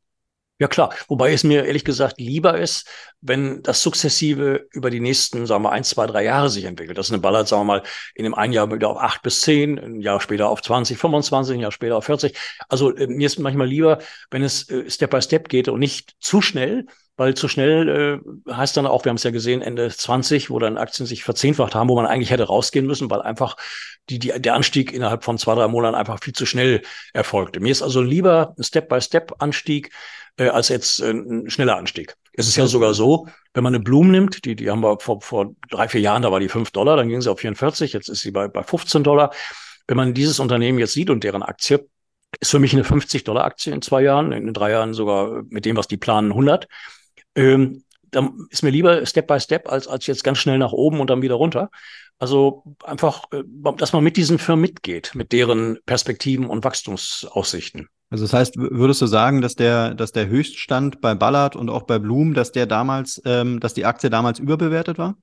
Ja klar, wobei es mir ehrlich gesagt lieber ist, wenn das sukzessive über die nächsten, sagen wir, ein, zwei, drei Jahre sich entwickelt. Das ist eine Ballard, sagen wir mal, in dem einen Jahr wieder auf acht bis zehn, ein Jahr später auf 20, 25, ein Jahr später auf 40. Also äh, mir ist manchmal lieber, wenn es äh, Step by Step geht und nicht zu schnell, weil zu schnell äh, heißt dann auch, wir haben es ja gesehen, Ende 20, wo dann Aktien sich verzehnfacht haben, wo man eigentlich hätte rausgehen müssen, weil einfach die, die, der Anstieg innerhalb von zwei, drei Monaten einfach viel zu schnell erfolgte. Mir ist also lieber ein Step-by-Step-Anstieg, äh, als jetzt äh, ein schneller Anstieg. Es ist ja sogar so, wenn man eine Blume nimmt, die, die haben wir vor, vor drei, vier Jahren, da war die fünf Dollar, dann ging sie auf 44, jetzt ist sie bei, bei 15 Dollar. Wenn man dieses Unternehmen jetzt sieht und deren Aktie, ist für mich eine 50 Dollar Aktie in zwei Jahren, in drei Jahren sogar mit dem, was die planen, 100. Ähm, dann ist mir lieber Step by Step als, als jetzt ganz schnell nach oben und dann wieder runter. Also einfach, äh, dass man mit diesen Firmen mitgeht, mit deren Perspektiven und Wachstumsaussichten. Also das heißt, würdest du sagen, dass der, dass der Höchststand bei Ballard und auch bei Bloom, dass der damals, ähm, dass die Aktie damals überbewertet war?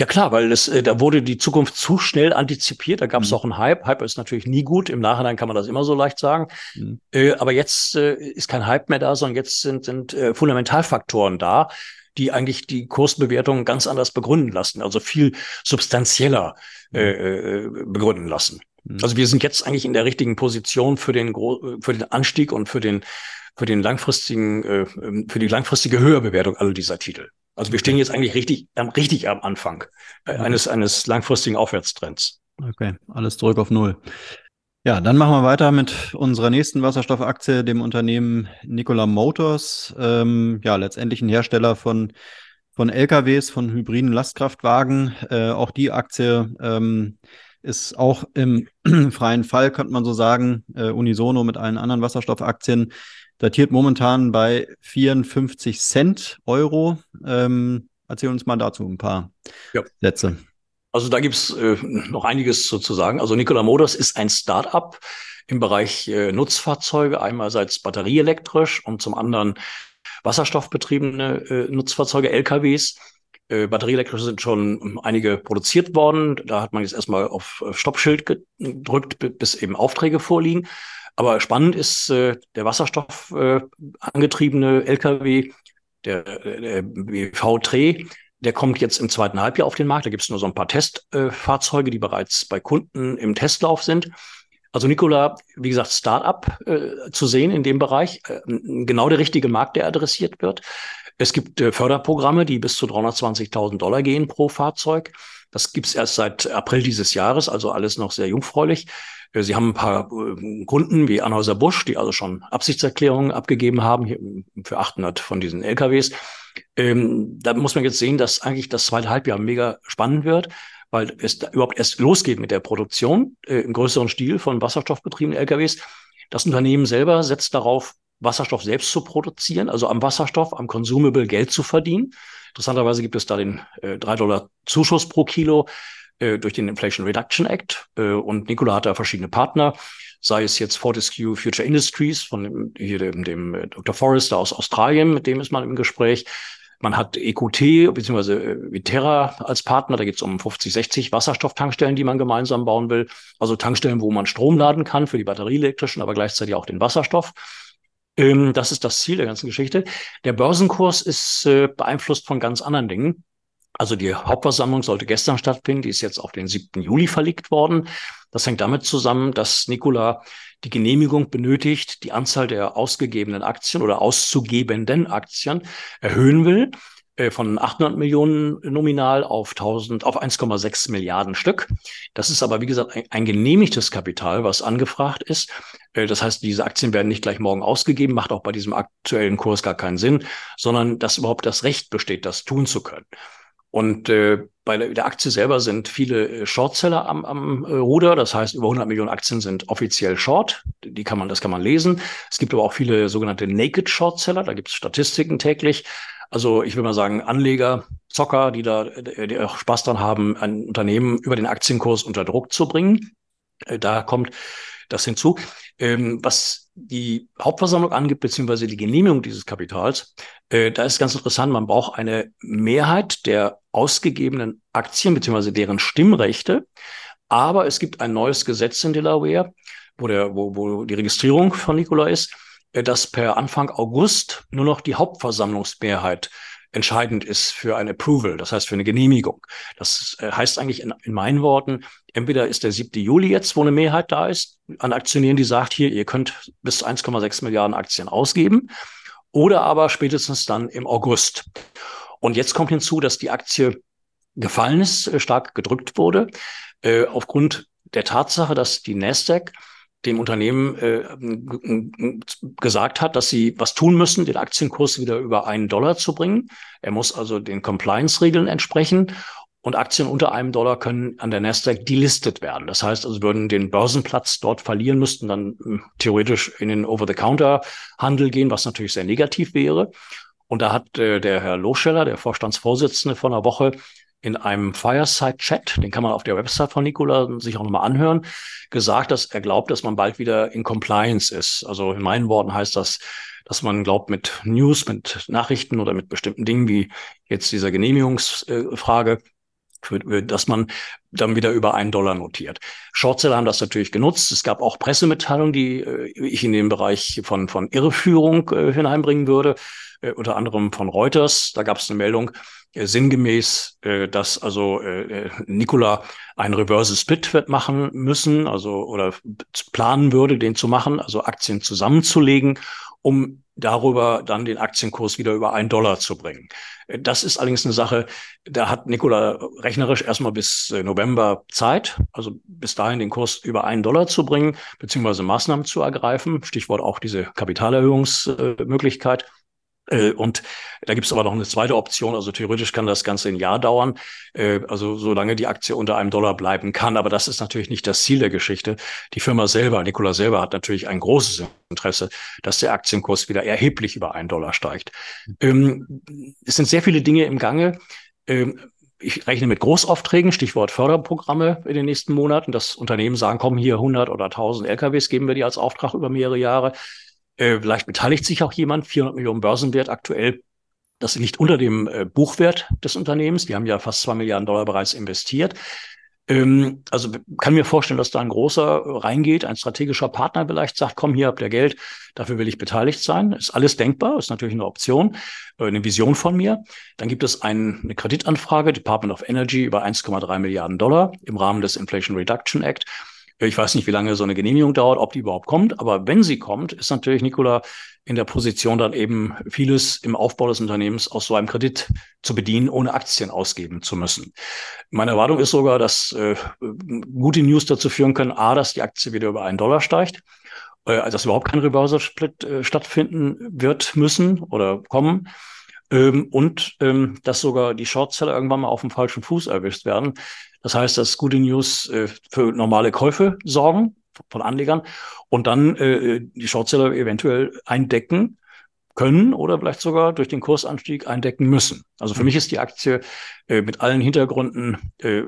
Ja klar, weil es, äh, da wurde die Zukunft zu schnell antizipiert. Da gab es mhm. auch einen Hype. Hype ist natürlich nie gut. Im Nachhinein kann man das immer so leicht sagen. Mhm. Äh, aber jetzt äh, ist kein Hype mehr da, sondern jetzt sind, sind äh, Fundamentalfaktoren da, die eigentlich die Kursbewertung ganz anders begründen lassen, also viel substanzieller mhm. äh, äh, begründen lassen. Mhm. Also wir sind jetzt eigentlich in der richtigen Position für den, für den Anstieg und für den, für den langfristigen, äh, ähm, für die langfristige Höherbewertung all dieser Titel. Also wir stehen jetzt eigentlich richtig, richtig am Anfang äh, eines, eines langfristigen Aufwärtstrends. Okay, alles zurück auf Null. Ja, dann machen wir weiter mit unserer nächsten Wasserstoffaktie, dem Unternehmen Nikola Motors. Ähm, ja, letztendlich ein Hersteller von, von LKWs, von hybriden Lastkraftwagen. Äh, auch die Aktie ähm, ist auch im freien Fall, könnte man so sagen, äh, unisono mit allen anderen Wasserstoffaktien, datiert momentan bei 54 Cent Euro. Ähm, erzähl uns mal dazu ein paar ja. Sätze. Also da gibt's äh, noch einiges zu sagen. Also Nikola Motors ist ein Start-up im Bereich äh, Nutzfahrzeuge, einerseits batterieelektrisch und zum anderen wasserstoffbetriebene äh, Nutzfahrzeuge, LKWs. Äh, batterieelektrische sind schon einige produziert worden. Da hat man jetzt erstmal auf Stoppschild gedrückt, bis eben Aufträge vorliegen. Aber spannend ist äh, der Wasserstoff äh, angetriebene LKW, der, der BV-Tre, der kommt jetzt im zweiten Halbjahr auf den Markt. Da gibt es nur so ein paar Testfahrzeuge, äh, die bereits bei Kunden im Testlauf sind. Also Nikola, wie gesagt, Startup äh, zu sehen in dem Bereich, äh, genau der richtige Markt, der adressiert wird. Es gibt äh, Förderprogramme, die bis zu 320.000 Dollar gehen pro Fahrzeug. Das gibt's erst seit April dieses Jahres, also alles noch sehr jungfräulich. Äh, Sie haben ein paar äh, Kunden wie Anhäuser Busch, die also schon Absichtserklärungen abgegeben haben für 800 von diesen LKWs. Ähm, da muss man jetzt sehen, dass eigentlich das zweite Halbjahr mega spannend wird, weil es überhaupt erst losgeht mit der Produktion äh, im größeren Stil von wasserstoffbetriebenen LKWs. Das Unternehmen selber setzt darauf, Wasserstoff selbst zu produzieren, also am Wasserstoff, am Consumable Geld zu verdienen. Interessanterweise gibt es da den äh, 3 Dollar Zuschuss pro Kilo äh, durch den Inflation Reduction Act. Äh, und Nikola hat da verschiedene Partner sei es jetzt Fortescue Future Industries von dem, hier dem, dem äh, Dr. Forrester aus Australien, mit dem ist man im Gespräch. Man hat EQT bzw. Äh, Viterra als Partner. Da geht es um 50, 60 Wasserstofftankstellen, die man gemeinsam bauen will. Also Tankstellen, wo man Strom laden kann für die batterieelektrischen, aber gleichzeitig auch den Wasserstoff. Ähm, das ist das Ziel der ganzen Geschichte. Der Börsenkurs ist äh, beeinflusst von ganz anderen Dingen. Also die Hauptversammlung sollte gestern stattfinden, die ist jetzt auf den 7. Juli verlegt worden. Das hängt damit zusammen, dass Nikola die Genehmigung benötigt, die Anzahl der ausgegebenen Aktien oder auszugebenden Aktien erhöhen will von 800 Millionen nominal auf 1000 auf 1,6 Milliarden Stück. Das ist aber wie gesagt ein, ein genehmigtes Kapital, was angefragt ist. Äh, das heißt, diese Aktien werden nicht gleich morgen ausgegeben, macht auch bei diesem aktuellen Kurs gar keinen Sinn, sondern dass überhaupt das Recht besteht, das tun zu können. Und äh, bei der Aktie selber sind viele äh, Shortseller am, am äh, Ruder. Das heißt, über 100 Millionen Aktien sind offiziell Short. Die kann man, das kann man lesen. Es gibt aber auch viele sogenannte Naked Shortseller. Da gibt es Statistiken täglich. Also ich will mal sagen, Anleger, Zocker, die da die auch Spaß dran haben, ein Unternehmen über den Aktienkurs unter Druck zu bringen. Äh, da kommt das hinzu. Ähm, was die Hauptversammlung angibt, beziehungsweise die Genehmigung dieses Kapitals, äh, da ist ganz interessant, man braucht eine Mehrheit der ausgegebenen Aktien, beziehungsweise deren Stimmrechte. Aber es gibt ein neues Gesetz in Delaware, wo, der, wo, wo die Registrierung von Nikola ist. Äh, dass per Anfang August nur noch die Hauptversammlungsmehrheit entscheidend ist für ein Approval, das heißt für eine Genehmigung. Das äh, heißt eigentlich in, in meinen Worten, entweder ist der 7. Juli jetzt, wo eine Mehrheit da ist, an Aktionären, die sagt, hier, ihr könnt bis 1,6 Milliarden Aktien ausgeben, oder aber spätestens dann im August. Und jetzt kommt hinzu, dass die Aktie gefallen ist, äh, stark gedrückt wurde, äh, aufgrund der Tatsache, dass die Nasdaq dem Unternehmen äh, gesagt hat, dass sie was tun müssen, den Aktienkurs wieder über einen Dollar zu bringen. Er muss also den Compliance-Regeln entsprechen und Aktien unter einem Dollar können an der Nasdaq delistet werden. Das heißt also, würden den Börsenplatz dort verlieren, müssten dann äh, theoretisch in den Over-the-Counter-Handel gehen, was natürlich sehr negativ wäre. Und da hat äh, der Herr Loscheller, der Vorstandsvorsitzende, vor einer Woche in einem Fireside-Chat, den kann man auf der Website von Nikola sich auch nochmal anhören, gesagt, dass er glaubt, dass man bald wieder in Compliance ist. Also in meinen Worten heißt das, dass man glaubt, mit News, mit Nachrichten oder mit bestimmten Dingen wie jetzt dieser Genehmigungsfrage, dass man dann wieder über einen Dollar notiert. Shortseller haben das natürlich genutzt. Es gab auch Pressemitteilungen, die äh, ich in den Bereich von, von Irreführung äh, hineinbringen würde, äh, unter anderem von Reuters. Da gab es eine Meldung, äh, sinngemäß, äh, dass also äh, äh, Nikola einen Reverse Split wird machen müssen, also oder planen würde, den zu machen, also Aktien zusammenzulegen, um darüber dann den Aktienkurs wieder über einen Dollar zu bringen. Äh, das ist allerdings eine Sache, da hat Nikola rechnerisch erstmal bis November Zeit, also bis dahin den Kurs über einen Dollar zu bringen, beziehungsweise Maßnahmen zu ergreifen. Stichwort auch diese Kapitalerhöhungsmöglichkeit. Äh, und da gibt es aber noch eine zweite Option. Also theoretisch kann das Ganze ein Jahr dauern, äh, also solange die Aktie unter einem Dollar bleiben kann. Aber das ist natürlich nicht das Ziel der Geschichte. Die Firma selber, Nikola selber, hat natürlich ein großes Interesse, dass der Aktienkurs wieder erheblich über einen Dollar steigt. Ähm, es sind sehr viele Dinge im Gange. Ähm, ich rechne mit Großaufträgen, Stichwort Förderprogramme in den nächsten Monaten, dass Unternehmen sagen, komm hier 100 oder 1000 LKWs geben wir dir als Auftrag über mehrere Jahre. Äh, vielleicht beteiligt sich auch jemand, 400 Millionen Börsenwert aktuell. Das liegt unter dem äh, Buchwert des Unternehmens. Die haben ja fast zwei Milliarden Dollar bereits investiert. Ähm, also kann mir vorstellen, dass da ein großer reingeht, ein strategischer Partner vielleicht sagt, komm, hier habt ihr Geld, dafür will ich beteiligt sein. Ist alles denkbar, ist natürlich eine Option, äh, eine Vision von mir. Dann gibt es ein, eine Kreditanfrage, Department of Energy, über 1,3 Milliarden Dollar im Rahmen des Inflation Reduction Act. Ich weiß nicht, wie lange so eine Genehmigung dauert, ob die überhaupt kommt, aber wenn sie kommt, ist natürlich Nikola in der Position, dann eben vieles im Aufbau des Unternehmens aus so einem Kredit zu bedienen, ohne Aktien ausgeben zu müssen. Meine Erwartung ist sogar, dass äh, gute News dazu führen können, a, dass die Aktie wieder über einen Dollar steigt, äh, dass überhaupt kein Reverse-Split äh, stattfinden wird müssen oder kommen. Ähm, und ähm, dass sogar die Shortseller irgendwann mal auf dem falschen Fuß erwischt werden. Das heißt, dass gute News äh, für normale Käufe sorgen von Anlegern und dann äh, die Shortseller eventuell eindecken können oder vielleicht sogar durch den Kursanstieg eindecken müssen. Also für mich ist die Aktie äh, mit allen Hintergründen äh,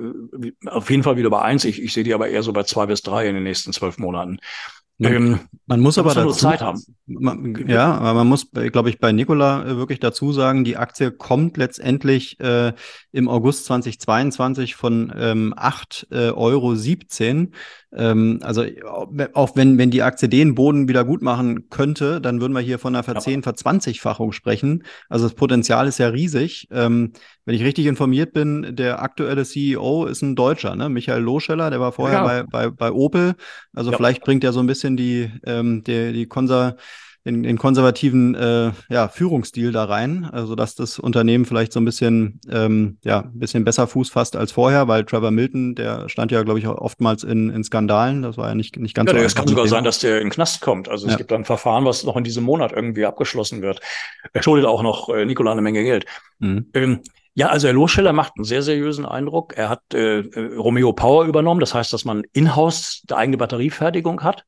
auf jeden Fall wieder bei eins. Ich, ich sehe die aber eher so bei zwei bis drei in den nächsten zwölf Monaten. Ähm, man muss aber dazu, Zeit haben. Man, ja, aber man muss, glaube ich, bei Nikola äh, wirklich dazu sagen, die Aktie kommt letztendlich äh, im August 2022 von ähm, 8,17 äh, Euro ähm, also auch wenn, wenn die Aktie den Boden wieder gut machen könnte, dann würden wir hier von einer Verzehn-, Verzwanzigfachung sprechen. Also das Potenzial ist ja riesig. Ähm, wenn ich richtig informiert bin, der aktuelle CEO ist ein Deutscher, ne? Michael Loscheller, der war vorher ja. bei, bei, bei Opel. Also ja. vielleicht bringt er so ein bisschen die, ähm, die, die Konser den, den konservativen äh, ja, Führungsstil da rein, also dass das Unternehmen vielleicht so ein bisschen, ähm, ja, ein bisschen besser Fuß fasst als vorher, weil Trevor Milton, der stand ja, glaube ich, oftmals in, in Skandalen. Das war ja nicht, nicht ganz ja, so. Es kann sogar sein, dass der in den Knast kommt. Also ja. es gibt ein Verfahren, was noch in diesem Monat irgendwie abgeschlossen wird. Er schuldet auch noch äh, Nikola eine Menge Geld. Mhm. Ähm, ja, also Herr Loscheller macht einen sehr seriösen Eindruck. Er hat äh, äh Romeo Power übernommen. Das heißt, dass man in-house eine eigene Batteriefertigung hat.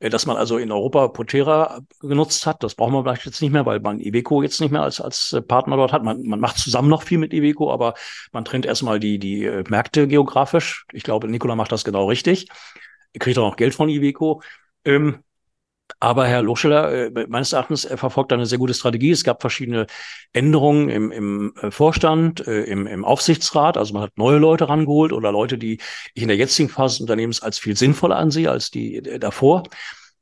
Äh, dass man also in Europa Potera genutzt hat. Das braucht man vielleicht jetzt nicht mehr, weil man Iveco jetzt nicht mehr als, als äh, Partner dort hat. Man, man macht zusammen noch viel mit Iveco, aber man trennt erstmal die, die äh, Märkte geografisch. Ich glaube, Nikola macht das genau richtig. Er kriegt auch noch Geld von Iveco. Ähm, aber Herr Loscheller, äh, meines Erachtens, er verfolgt eine sehr gute Strategie. Es gab verschiedene Änderungen im, im äh, Vorstand, äh, im, im Aufsichtsrat. Also man hat neue Leute rangeholt oder Leute, die ich in der jetzigen Phase des Unternehmens als viel sinnvoller ansehe als die davor.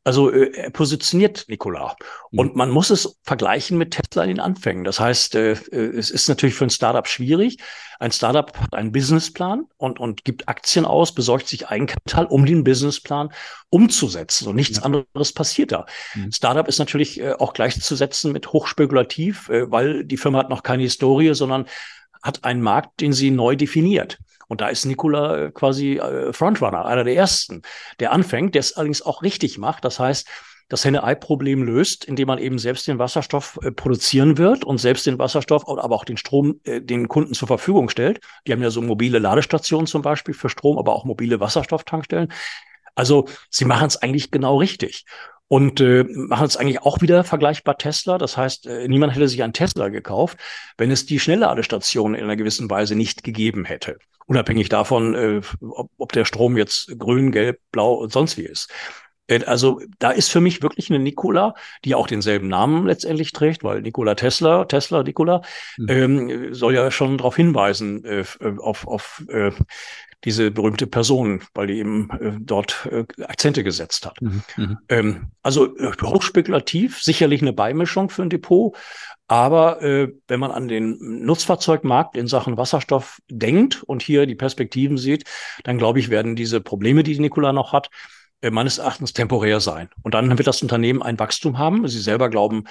Also äh, er positioniert Nikola. Mhm. Und man muss es vergleichen mit Tesla in den Anfängen. Das heißt, äh, es ist natürlich für ein Startup schwierig. Ein Startup hat einen Businessplan und, und gibt Aktien aus, besorgt sich Eigenkapital, um den Businessplan umzusetzen. Und nichts ja. anderes passiert da. Mhm. Startup ist natürlich äh, auch gleichzusetzen mit hochspekulativ, weil die Firma hat noch keine Historie, sondern hat einen Markt, den sie neu definiert. Und da ist Nikola äh, quasi äh, Frontrunner, einer der ersten, der anfängt, der es allerdings auch richtig macht. Das heißt, das Henne-Ei-Problem löst, indem man eben selbst den Wasserstoff äh, produzieren wird und selbst den Wasserstoff, aber auch den Strom den Kunden zur Verfügung stellt. Die haben ja so mobile Ladestationen zum Beispiel für Strom, aber auch mobile Wasserstofftankstellen. Also sie machen es eigentlich genau richtig und äh, machen es eigentlich auch wieder vergleichbar Tesla. Das heißt, äh, niemand hätte sich einen Tesla gekauft, wenn es die Schnellladestation in einer gewissen Weise nicht gegeben hätte. Unabhängig davon, äh, ob, ob der Strom jetzt grün, gelb, blau und sonst wie ist. Äh, also da ist für mich wirklich eine Nikola, die auch denselben Namen letztendlich trägt, weil Nikola Tesla, Tesla Nikola, mhm. ähm, soll ja schon darauf hinweisen, äh, auf, auf äh, diese berühmte Person, weil die eben äh, dort äh, Akzente gesetzt hat. Mhm, mhm. ähm, also äh, hochspekulativ, sicherlich eine Beimischung für ein Depot. Aber äh, wenn man an den Nutzfahrzeugmarkt in Sachen Wasserstoff denkt und hier die Perspektiven sieht, dann glaube ich, werden diese Probleme, die Nikola noch hat, äh, meines Erachtens temporär sein. Und dann wird das Unternehmen ein Wachstum haben. Sie selber glauben,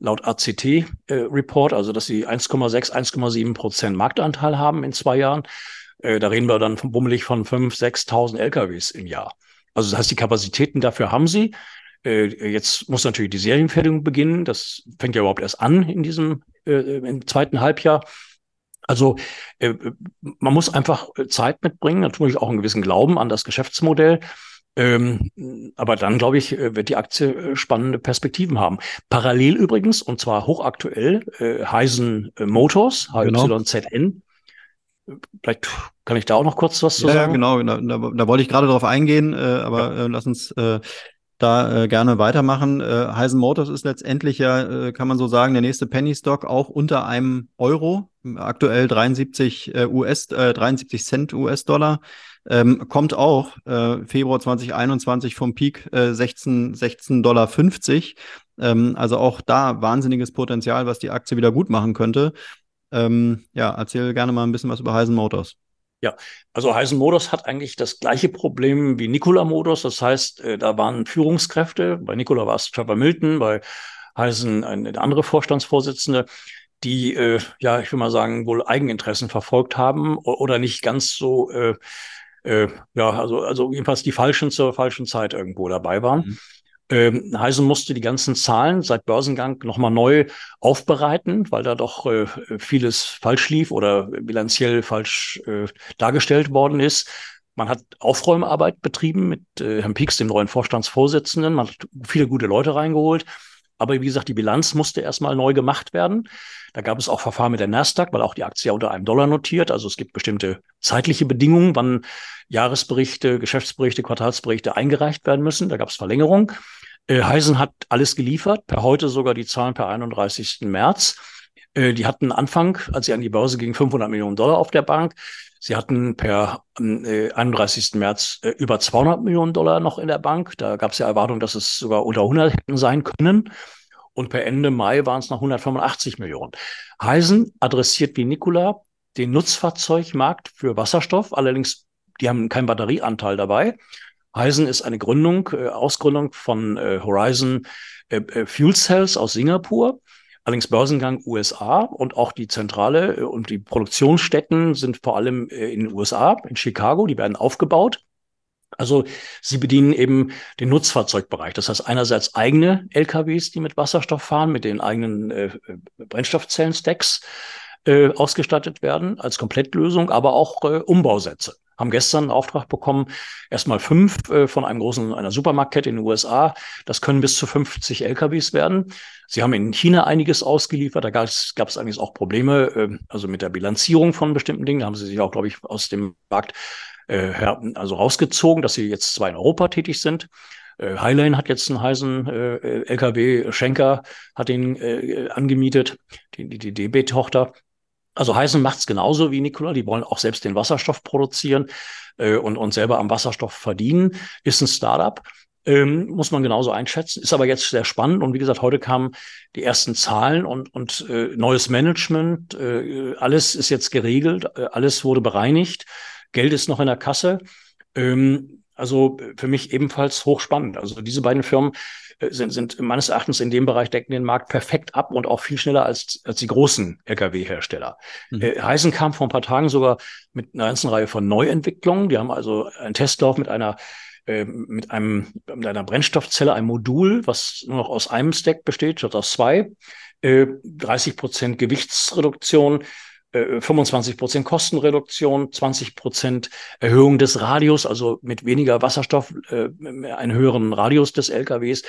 laut ACT-Report, äh, also dass sie 1,6, 1,7 Prozent Marktanteil haben in zwei Jahren. Äh, da reden wir dann bummelig von 5.000, 6.000 LKWs im Jahr. Also das heißt, die Kapazitäten dafür haben sie. Äh, jetzt muss natürlich die Serienfertigung beginnen. Das fängt ja überhaupt erst an in diesem äh, im zweiten Halbjahr. Also äh, man muss einfach Zeit mitbringen, natürlich auch einen gewissen Glauben an das Geschäftsmodell. Ähm, aber dann, glaube ich, wird die Aktie spannende Perspektiven haben. Parallel übrigens, und zwar hochaktuell, äh, Heisen Motors, HYZN, genau. Vielleicht kann ich da auch noch kurz was zu ja, sagen. Ja, genau. Da, da, da wollte ich gerade drauf eingehen, äh, aber ja. äh, lass uns äh, da äh, gerne weitermachen. Äh, Heisen Motors ist letztendlich ja, äh, kann man so sagen, der nächste Penny Stock auch unter einem Euro. Aktuell 73 äh, US, äh, 73 Cent US-Dollar. Ähm, kommt auch äh, Februar 2021 vom Peak äh, 16, 16,50 Dollar. Ähm, also auch da wahnsinniges Potenzial, was die Aktie wieder gut machen könnte. Ähm, ja, erzähl gerne mal ein bisschen was über Heisen Motors. Ja, also Heisen Motors hat eigentlich das gleiche Problem wie Nikola Motors. Das heißt, äh, da waren Führungskräfte. Bei Nikola war es Trevor Milton, bei Heisen eine andere Vorstandsvorsitzende, die, äh, ja, ich will mal sagen, wohl Eigeninteressen verfolgt haben oder nicht ganz so, äh, äh, ja, also, also jedenfalls die falschen zur falschen Zeit irgendwo dabei waren. Mhm. Ähm, Heisen musste die ganzen Zahlen seit Börsengang nochmal neu aufbereiten, weil da doch äh, vieles falsch lief oder bilanziell falsch äh, dargestellt worden ist. Man hat Aufräumarbeit betrieben mit äh, Herrn Pieks, dem neuen Vorstandsvorsitzenden. Man hat viele gute Leute reingeholt. Aber wie gesagt, die Bilanz musste erstmal neu gemacht werden. Da gab es auch Verfahren mit der Nasdaq, weil auch die Aktie unter einem Dollar notiert. Also es gibt bestimmte zeitliche Bedingungen, wann Jahresberichte, Geschäftsberichte, Quartalsberichte eingereicht werden müssen. Da gab es Verlängerung. Äh, Heisen hat alles geliefert, per heute sogar die Zahlen per 31. März. Äh, die hatten Anfang, als sie an die Börse gingen, 500 Millionen Dollar auf der Bank. Sie hatten per äh, 31. März äh, über 200 Millionen Dollar noch in der Bank. Da gab es ja Erwartungen, dass es sogar unter 100 hätten sein können. Und per Ende Mai waren es noch 185 Millionen. Heisen adressiert wie Nikola den Nutzfahrzeugmarkt für Wasserstoff. Allerdings, die haben keinen Batterieanteil dabei. Heisen ist eine Gründung, äh, Ausgründung von äh, Horizon äh, äh, Fuel Cells aus Singapur. Allerdings Börsengang USA und auch die Zentrale äh, und die Produktionsstätten sind vor allem äh, in den USA, in Chicago, die werden aufgebaut. Also sie bedienen eben den Nutzfahrzeugbereich. Das heißt einerseits eigene LKWs, die mit Wasserstoff fahren, mit den eigenen äh, Brennstoffzellen-Stacks äh, ausgestattet werden als Komplettlösung, aber auch äh, Umbausätze haben gestern einen Auftrag bekommen, erstmal fünf äh, von einem großen, einer Supermarktkette in den USA. Das können bis zu 50 LKWs werden. Sie haben in China einiges ausgeliefert. Da gab es eigentlich auch Probleme, äh, also mit der Bilanzierung von bestimmten Dingen. Da haben sie sich auch, glaube ich, aus dem Markt äh, also rausgezogen, dass sie jetzt zwar in Europa tätig sind. Äh, Highlane hat jetzt einen heißen äh, LKW, Schenker hat den äh, angemietet, die, die DB-Tochter. Also Heisen macht es genauso wie Nikola. Die wollen auch selbst den Wasserstoff produzieren äh, und, und selber am Wasserstoff verdienen. Ist ein Startup. Ähm, muss man genauso einschätzen. Ist aber jetzt sehr spannend. Und wie gesagt, heute kamen die ersten Zahlen und, und äh, neues Management. Äh, alles ist jetzt geregelt, äh, alles wurde bereinigt. Geld ist noch in der Kasse. Ähm, also für mich ebenfalls hochspannend. Also diese beiden Firmen äh, sind, sind meines Erachtens in dem Bereich decken den Markt perfekt ab und auch viel schneller als, als die großen Lkw-Hersteller. Mhm. Äh, Heisen kam vor ein paar Tagen sogar mit einer ganzen Reihe von Neuentwicklungen. Die haben also einen Testlauf mit einer äh, mit einem mit einer Brennstoffzelle, einem Modul, was nur noch aus einem Stack besteht, statt aus zwei. Äh, 30 Prozent Gewichtsreduktion, 25 äh, Prozent Kostenreduktion, 20 Prozent Erhöhung des Radius, also mit weniger Wasserstoff, äh, einen höheren Radius des LKWs.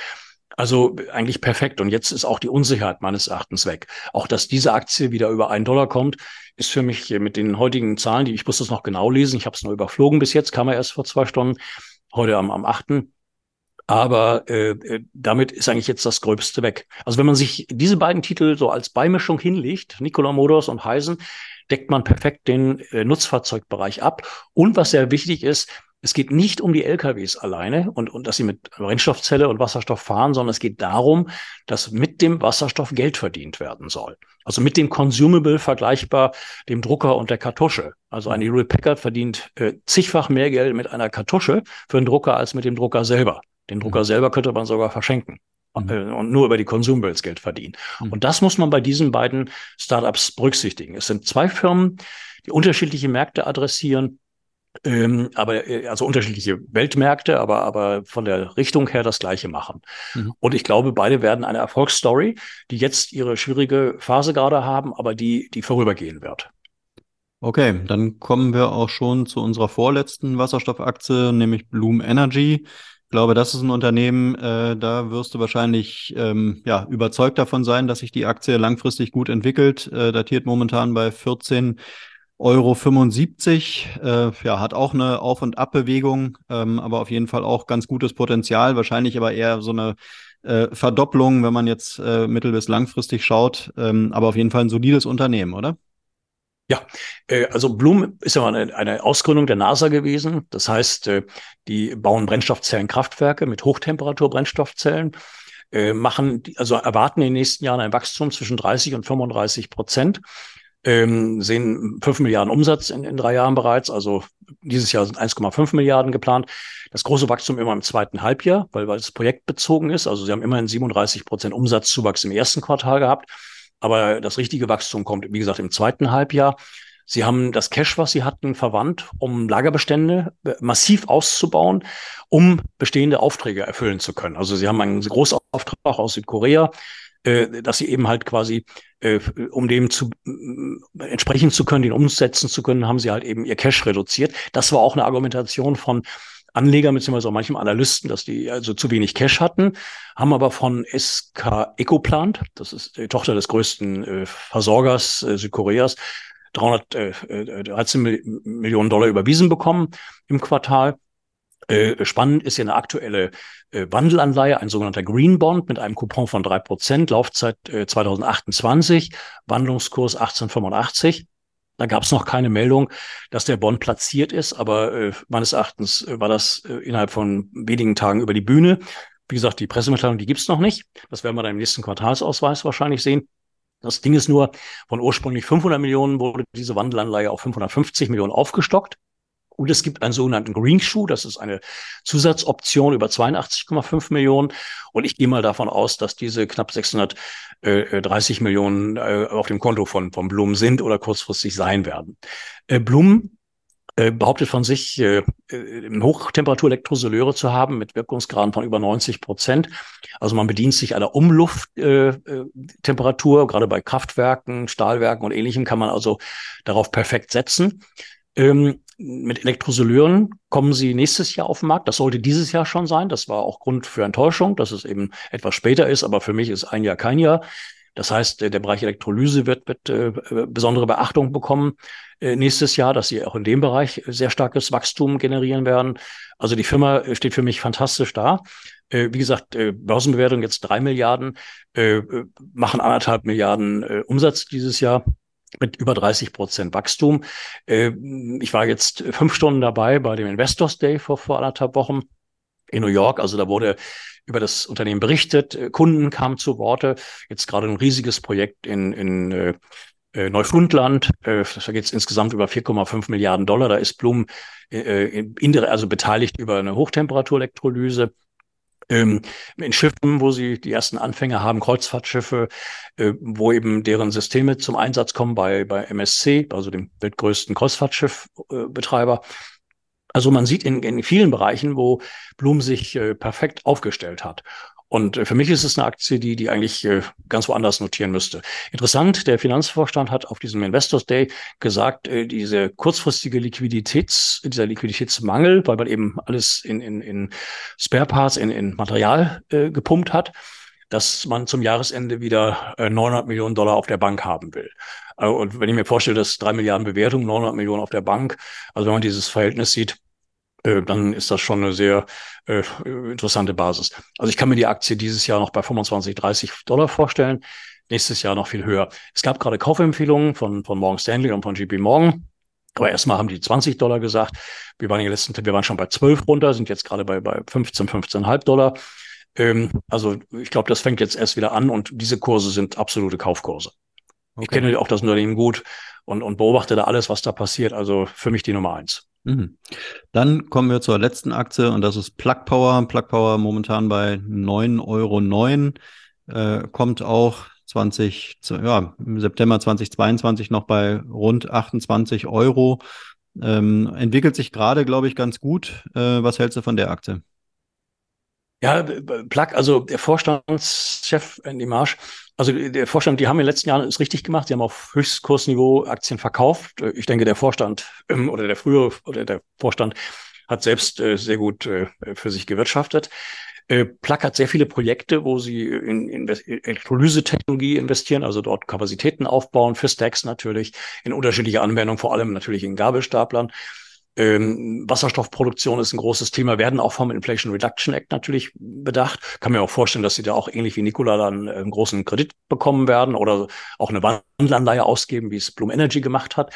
Also eigentlich perfekt. Und jetzt ist auch die Unsicherheit meines Erachtens weg. Auch dass diese Aktie wieder über einen Dollar kommt, ist für mich mit den heutigen Zahlen, die ich muss das noch genau lesen, ich habe es nur überflogen bis jetzt, kam er erst vor zwei Stunden, heute am, am 8. Aber äh, äh, damit ist eigentlich jetzt das Gröbste weg. Also wenn man sich diese beiden Titel so als Beimischung hinlegt, Nikola Motors und Heisen, deckt man perfekt den äh, Nutzfahrzeugbereich ab. Und was sehr wichtig ist, es geht nicht um die LKWs alleine und, und dass sie mit Brennstoffzelle und Wasserstoff fahren, sondern es geht darum, dass mit dem Wasserstoff Geld verdient werden soll. Also mit dem Consumable vergleichbar dem Drucker und der Kartusche. Also eine Hewlett Packard verdient äh, zigfach mehr Geld mit einer Kartusche für einen Drucker als mit dem Drucker selber. Den Drucker mhm. selber könnte man sogar verschenken mhm. äh, und nur über die Consumables Geld verdienen. Mhm. Und das muss man bei diesen beiden Startups berücksichtigen. Es sind zwei Firmen, die unterschiedliche Märkte adressieren ähm, aber äh, also unterschiedliche Weltmärkte, aber aber von der Richtung her das Gleiche machen. Mhm. Und ich glaube, beide werden eine Erfolgsstory, die jetzt ihre schwierige Phase gerade haben, aber die die vorübergehen wird. Okay, dann kommen wir auch schon zu unserer vorletzten Wasserstoffaktie, nämlich Bloom Energy. Ich glaube, das ist ein Unternehmen, äh, da wirst du wahrscheinlich ähm, ja, überzeugt davon sein, dass sich die Aktie langfristig gut entwickelt. Äh, datiert momentan bei 14 Euro 75, äh, ja, hat auch eine Auf- und Abbewegung, ähm, aber auf jeden Fall auch ganz gutes Potenzial, wahrscheinlich aber eher so eine äh, Verdopplung, wenn man jetzt äh, mittel- bis langfristig schaut, ähm, aber auf jeden Fall ein solides Unternehmen, oder? Ja, äh, also Bloom ist ja eine, eine Ausgründung der NASA gewesen. Das heißt, äh, die bauen Brennstoffzellenkraftwerke mit Hochtemperatur-Brennstoffzellen, äh, machen, also erwarten in den nächsten Jahren ein Wachstum zwischen 30 und 35 Prozent ähm, sehen 5 Milliarden Umsatz in, in drei Jahren bereits. Also dieses Jahr sind 1,5 Milliarden geplant. Das große Wachstum immer im zweiten Halbjahr, weil, weil es projektbezogen ist. Also sie haben immerhin 37 Prozent Umsatzzuwachs im ersten Quartal gehabt. Aber das richtige Wachstum kommt, wie gesagt, im zweiten Halbjahr. Sie haben das Cash, was sie hatten, verwandt, um Lagerbestände äh, massiv auszubauen, um bestehende Aufträge erfüllen zu können. Also sie haben einen Großauftrag aus Südkorea, äh, dass sie eben halt quasi, äh, um dem zu äh, entsprechen zu können, den umsetzen zu können, haben sie halt eben ihr Cash reduziert. Das war auch eine Argumentation von Anleger beziehungsweise auch manchem Analysten, dass die also zu wenig Cash hatten, haben aber von SK Ecoplant, das ist die Tochter des größten äh, Versorgers äh, Südkoreas, 313 äh, äh, Millionen Dollar überwiesen bekommen im Quartal. Äh, spannend ist ja eine aktuelle Wandelanleihe, ein sogenannter Green Bond mit einem Coupon von drei Prozent, Laufzeit äh, 2028, Wandlungskurs 1885. Da gab es noch keine Meldung, dass der Bond platziert ist, aber äh, meines Erachtens äh, war das äh, innerhalb von wenigen Tagen über die Bühne. Wie gesagt, die Pressemitteilung, die gibt's noch nicht. Das werden wir dann im nächsten Quartalsausweis wahrscheinlich sehen. Das Ding ist nur, von ursprünglich 500 Millionen wurde diese Wandelanleihe auf 550 Millionen aufgestockt. Und es gibt einen sogenannten Green Shoe, das ist eine Zusatzoption über 82,5 Millionen. Und ich gehe mal davon aus, dass diese knapp 630 Millionen äh, auf dem Konto von, von Blum sind oder kurzfristig sein werden. Äh, Blum äh, behauptet von sich, äh, Hochtemperatur-Elektrosoleure zu haben mit Wirkungsgraden von über 90 Prozent. Also man bedient sich einer Umlufttemperatur, gerade bei Kraftwerken, Stahlwerken und ähnlichem kann man also darauf perfekt setzen. Ähm, mit Elektrosoleuren kommen sie nächstes Jahr auf den Markt. Das sollte dieses Jahr schon sein. Das war auch Grund für Enttäuschung, dass es eben etwas später ist. Aber für mich ist ein Jahr kein Jahr. Das heißt, der Bereich Elektrolyse wird, wird äh, besondere Beachtung bekommen äh, nächstes Jahr, dass sie auch in dem Bereich sehr starkes Wachstum generieren werden. Also die Firma steht für mich fantastisch da. Äh, wie gesagt, äh, Börsenbewertung jetzt drei Milliarden, äh, machen anderthalb Milliarden äh, Umsatz dieses Jahr mit über 30 Prozent Wachstum. Äh, ich war jetzt fünf Stunden dabei bei dem Investors Day vor, vor anderthalb Wochen. in New York. Also da wurde über das Unternehmen berichtet, äh, Kunden kamen zu Worte. Jetzt gerade ein riesiges Projekt in, in äh, äh Neufundland. Äh, da geht es insgesamt über 4,5 Milliarden Dollar. Da ist Blum äh, also beteiligt über eine Hochtemperaturelektrolyse. Ähm, in Schiffen, wo sie die ersten Anfänge haben, Kreuzfahrtschiffe, äh, wo eben deren Systeme zum Einsatz kommen bei, bei MSC, also dem weltgrößten Kreuzfahrtschiffbetreiber. Äh, also man sieht in, in vielen Bereichen, wo Blum sich äh, perfekt aufgestellt hat. Und äh, für mich ist es eine Aktie, die, die eigentlich äh, ganz woanders notieren müsste. Interessant, der Finanzvorstand hat auf diesem Investors Day gesagt, äh, diese kurzfristige Liquiditäts, dieser Liquiditätsmangel, weil man eben alles in, in, in Spare Parts, in, in Material äh, gepumpt hat, dass man zum Jahresende wieder äh, 900 Millionen Dollar auf der Bank haben will. Und wenn ich mir vorstelle, dass drei Milliarden Bewertung, 900 Millionen auf der Bank, also wenn man dieses Verhältnis sieht, dann ist das schon eine sehr äh, interessante Basis. Also ich kann mir die Aktie dieses Jahr noch bei 25, 30 Dollar vorstellen, nächstes Jahr noch viel höher. Es gab gerade Kaufempfehlungen von, von Morgan Stanley und von JP Morgan. Aber erstmal haben die 20 Dollar gesagt. Wir waren in den letzten, wir waren schon bei 12 runter, sind jetzt gerade bei, bei 15, 15,5 Dollar. Ähm, also ich glaube, das fängt jetzt erst wieder an und diese Kurse sind absolute Kaufkurse. Okay. Ich kenne auch das Unternehmen gut und, und beobachte da alles, was da passiert. Also für mich die Nummer eins. Mhm. Dann kommen wir zur letzten Aktie und das ist Plug Power. Plug Power momentan bei 9,09 Euro. Äh, kommt auch 20, ja, im September 2022 noch bei rund 28 Euro. Ähm, entwickelt sich gerade, glaube ich, ganz gut. Äh, was hältst du von der Aktie? Ja, Plug, also der Vorstandschef Andy Marsch, also der Vorstand, die haben in den letzten Jahren es richtig gemacht. Sie haben auf Höchstkursniveau Aktien verkauft. Ich denke, der Vorstand ähm, oder der frühere oder der Vorstand hat selbst äh, sehr gut äh, für sich gewirtschaftet. Äh, Plug hat sehr viele Projekte, wo sie in Elektrolyse-Technologie investieren, also dort Kapazitäten aufbauen, für Stacks natürlich, in unterschiedliche Anwendungen, vor allem natürlich in Gabelstaplern. Ähm, Wasserstoffproduktion ist ein großes Thema, werden auch vom Inflation Reduction Act natürlich bedacht. Kann mir auch vorstellen, dass sie da auch ähnlich wie Nikola dann einen großen Kredit bekommen werden oder auch eine Wandelanleihe ausgeben, wie es Bloom Energy gemacht hat.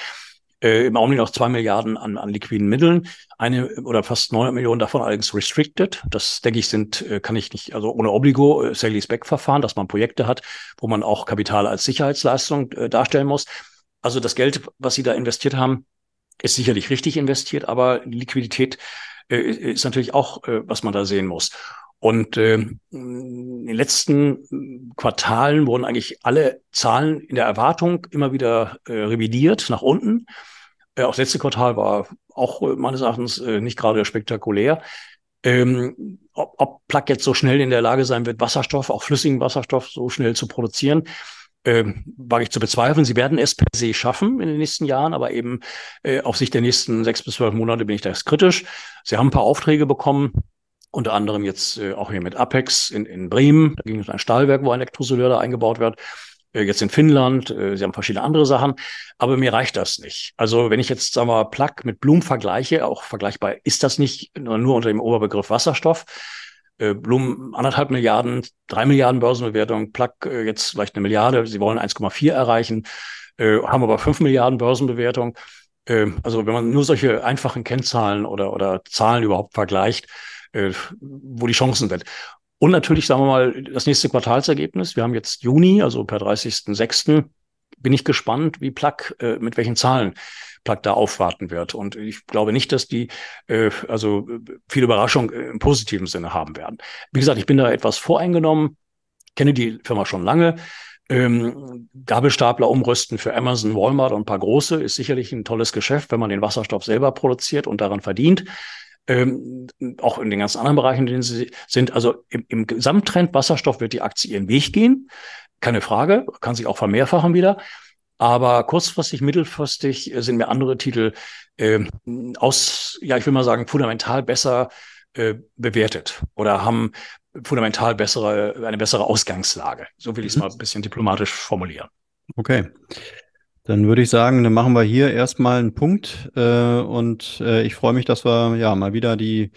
Äh, Im Augenblick noch zwei Milliarden an, an liquiden Mitteln, eine oder fast 900 Millionen davon allerdings restricted. Das denke ich sind, äh, kann ich nicht, also ohne Obligo, äh, Sale Back Verfahren, dass man Projekte hat, wo man auch Kapital als Sicherheitsleistung äh, darstellen muss. Also das Geld, was sie da investiert haben, ist sicherlich richtig investiert, aber Liquidität äh, ist natürlich auch, äh, was man da sehen muss. Und äh, in den letzten Quartalen wurden eigentlich alle Zahlen in der Erwartung immer wieder äh, revidiert nach unten. Äh, auch das letzte Quartal war auch äh, meines Erachtens äh, nicht gerade spektakulär. Ähm, ob, ob Plug jetzt so schnell in der Lage sein wird, Wasserstoff, auch flüssigen Wasserstoff so schnell zu produzieren, ähm, wage ich zu bezweifeln. Sie werden es per se schaffen in den nächsten Jahren, aber eben äh, auf Sicht der nächsten sechs bis zwölf Monate bin ich da kritisch. Sie haben ein paar Aufträge bekommen, unter anderem jetzt äh, auch hier mit Apex in, in Bremen. Da ging es um ein Stahlwerk, wo ein Elektrosoleur da eingebaut wird. Äh, jetzt in Finnland. Äh, sie haben verschiedene andere Sachen. Aber mir reicht das nicht. Also wenn ich jetzt, sagen wir mal, Plug mit Bloom vergleiche, auch vergleichbar ist das nicht nur unter dem Oberbegriff Wasserstoff, Blum anderthalb Milliarden, drei Milliarden Börsenbewertung, Plug äh, jetzt vielleicht eine Milliarde, sie wollen 1,4 erreichen, äh, haben aber fünf Milliarden Börsenbewertung. Äh, also wenn man nur solche einfachen Kennzahlen oder, oder Zahlen überhaupt vergleicht, äh, wo die Chancen sind. Und natürlich, sagen wir mal, das nächste Quartalsergebnis. Wir haben jetzt Juni, also per 30.06. Bin ich gespannt, wie Plug, äh, mit welchen Zahlen Plug da aufwarten wird. Und ich glaube nicht, dass die äh, also viel Überraschung im positiven Sinne haben werden. Wie gesagt, ich bin da etwas voreingenommen, kenne die Firma schon lange. Ähm, Gabelstapler umrüsten für Amazon, Walmart und ein paar große ist sicherlich ein tolles Geschäft, wenn man den Wasserstoff selber produziert und daran verdient. Ähm, auch in den ganzen anderen Bereichen, in denen sie sind. Also im, im Gesamttrend Wasserstoff wird die Aktie ihren Weg gehen. Keine Frage, kann sich auch vermehrfachen wieder. Aber kurzfristig, mittelfristig sind mir andere Titel äh, aus, ja, ich will mal sagen, fundamental besser äh, bewertet oder haben fundamental bessere, eine bessere Ausgangslage. So will ich es mhm. mal ein bisschen diplomatisch formulieren. Okay. Dann würde ich sagen, dann machen wir hier erstmal einen Punkt. Äh, und äh, ich freue mich, dass wir ja mal wieder die,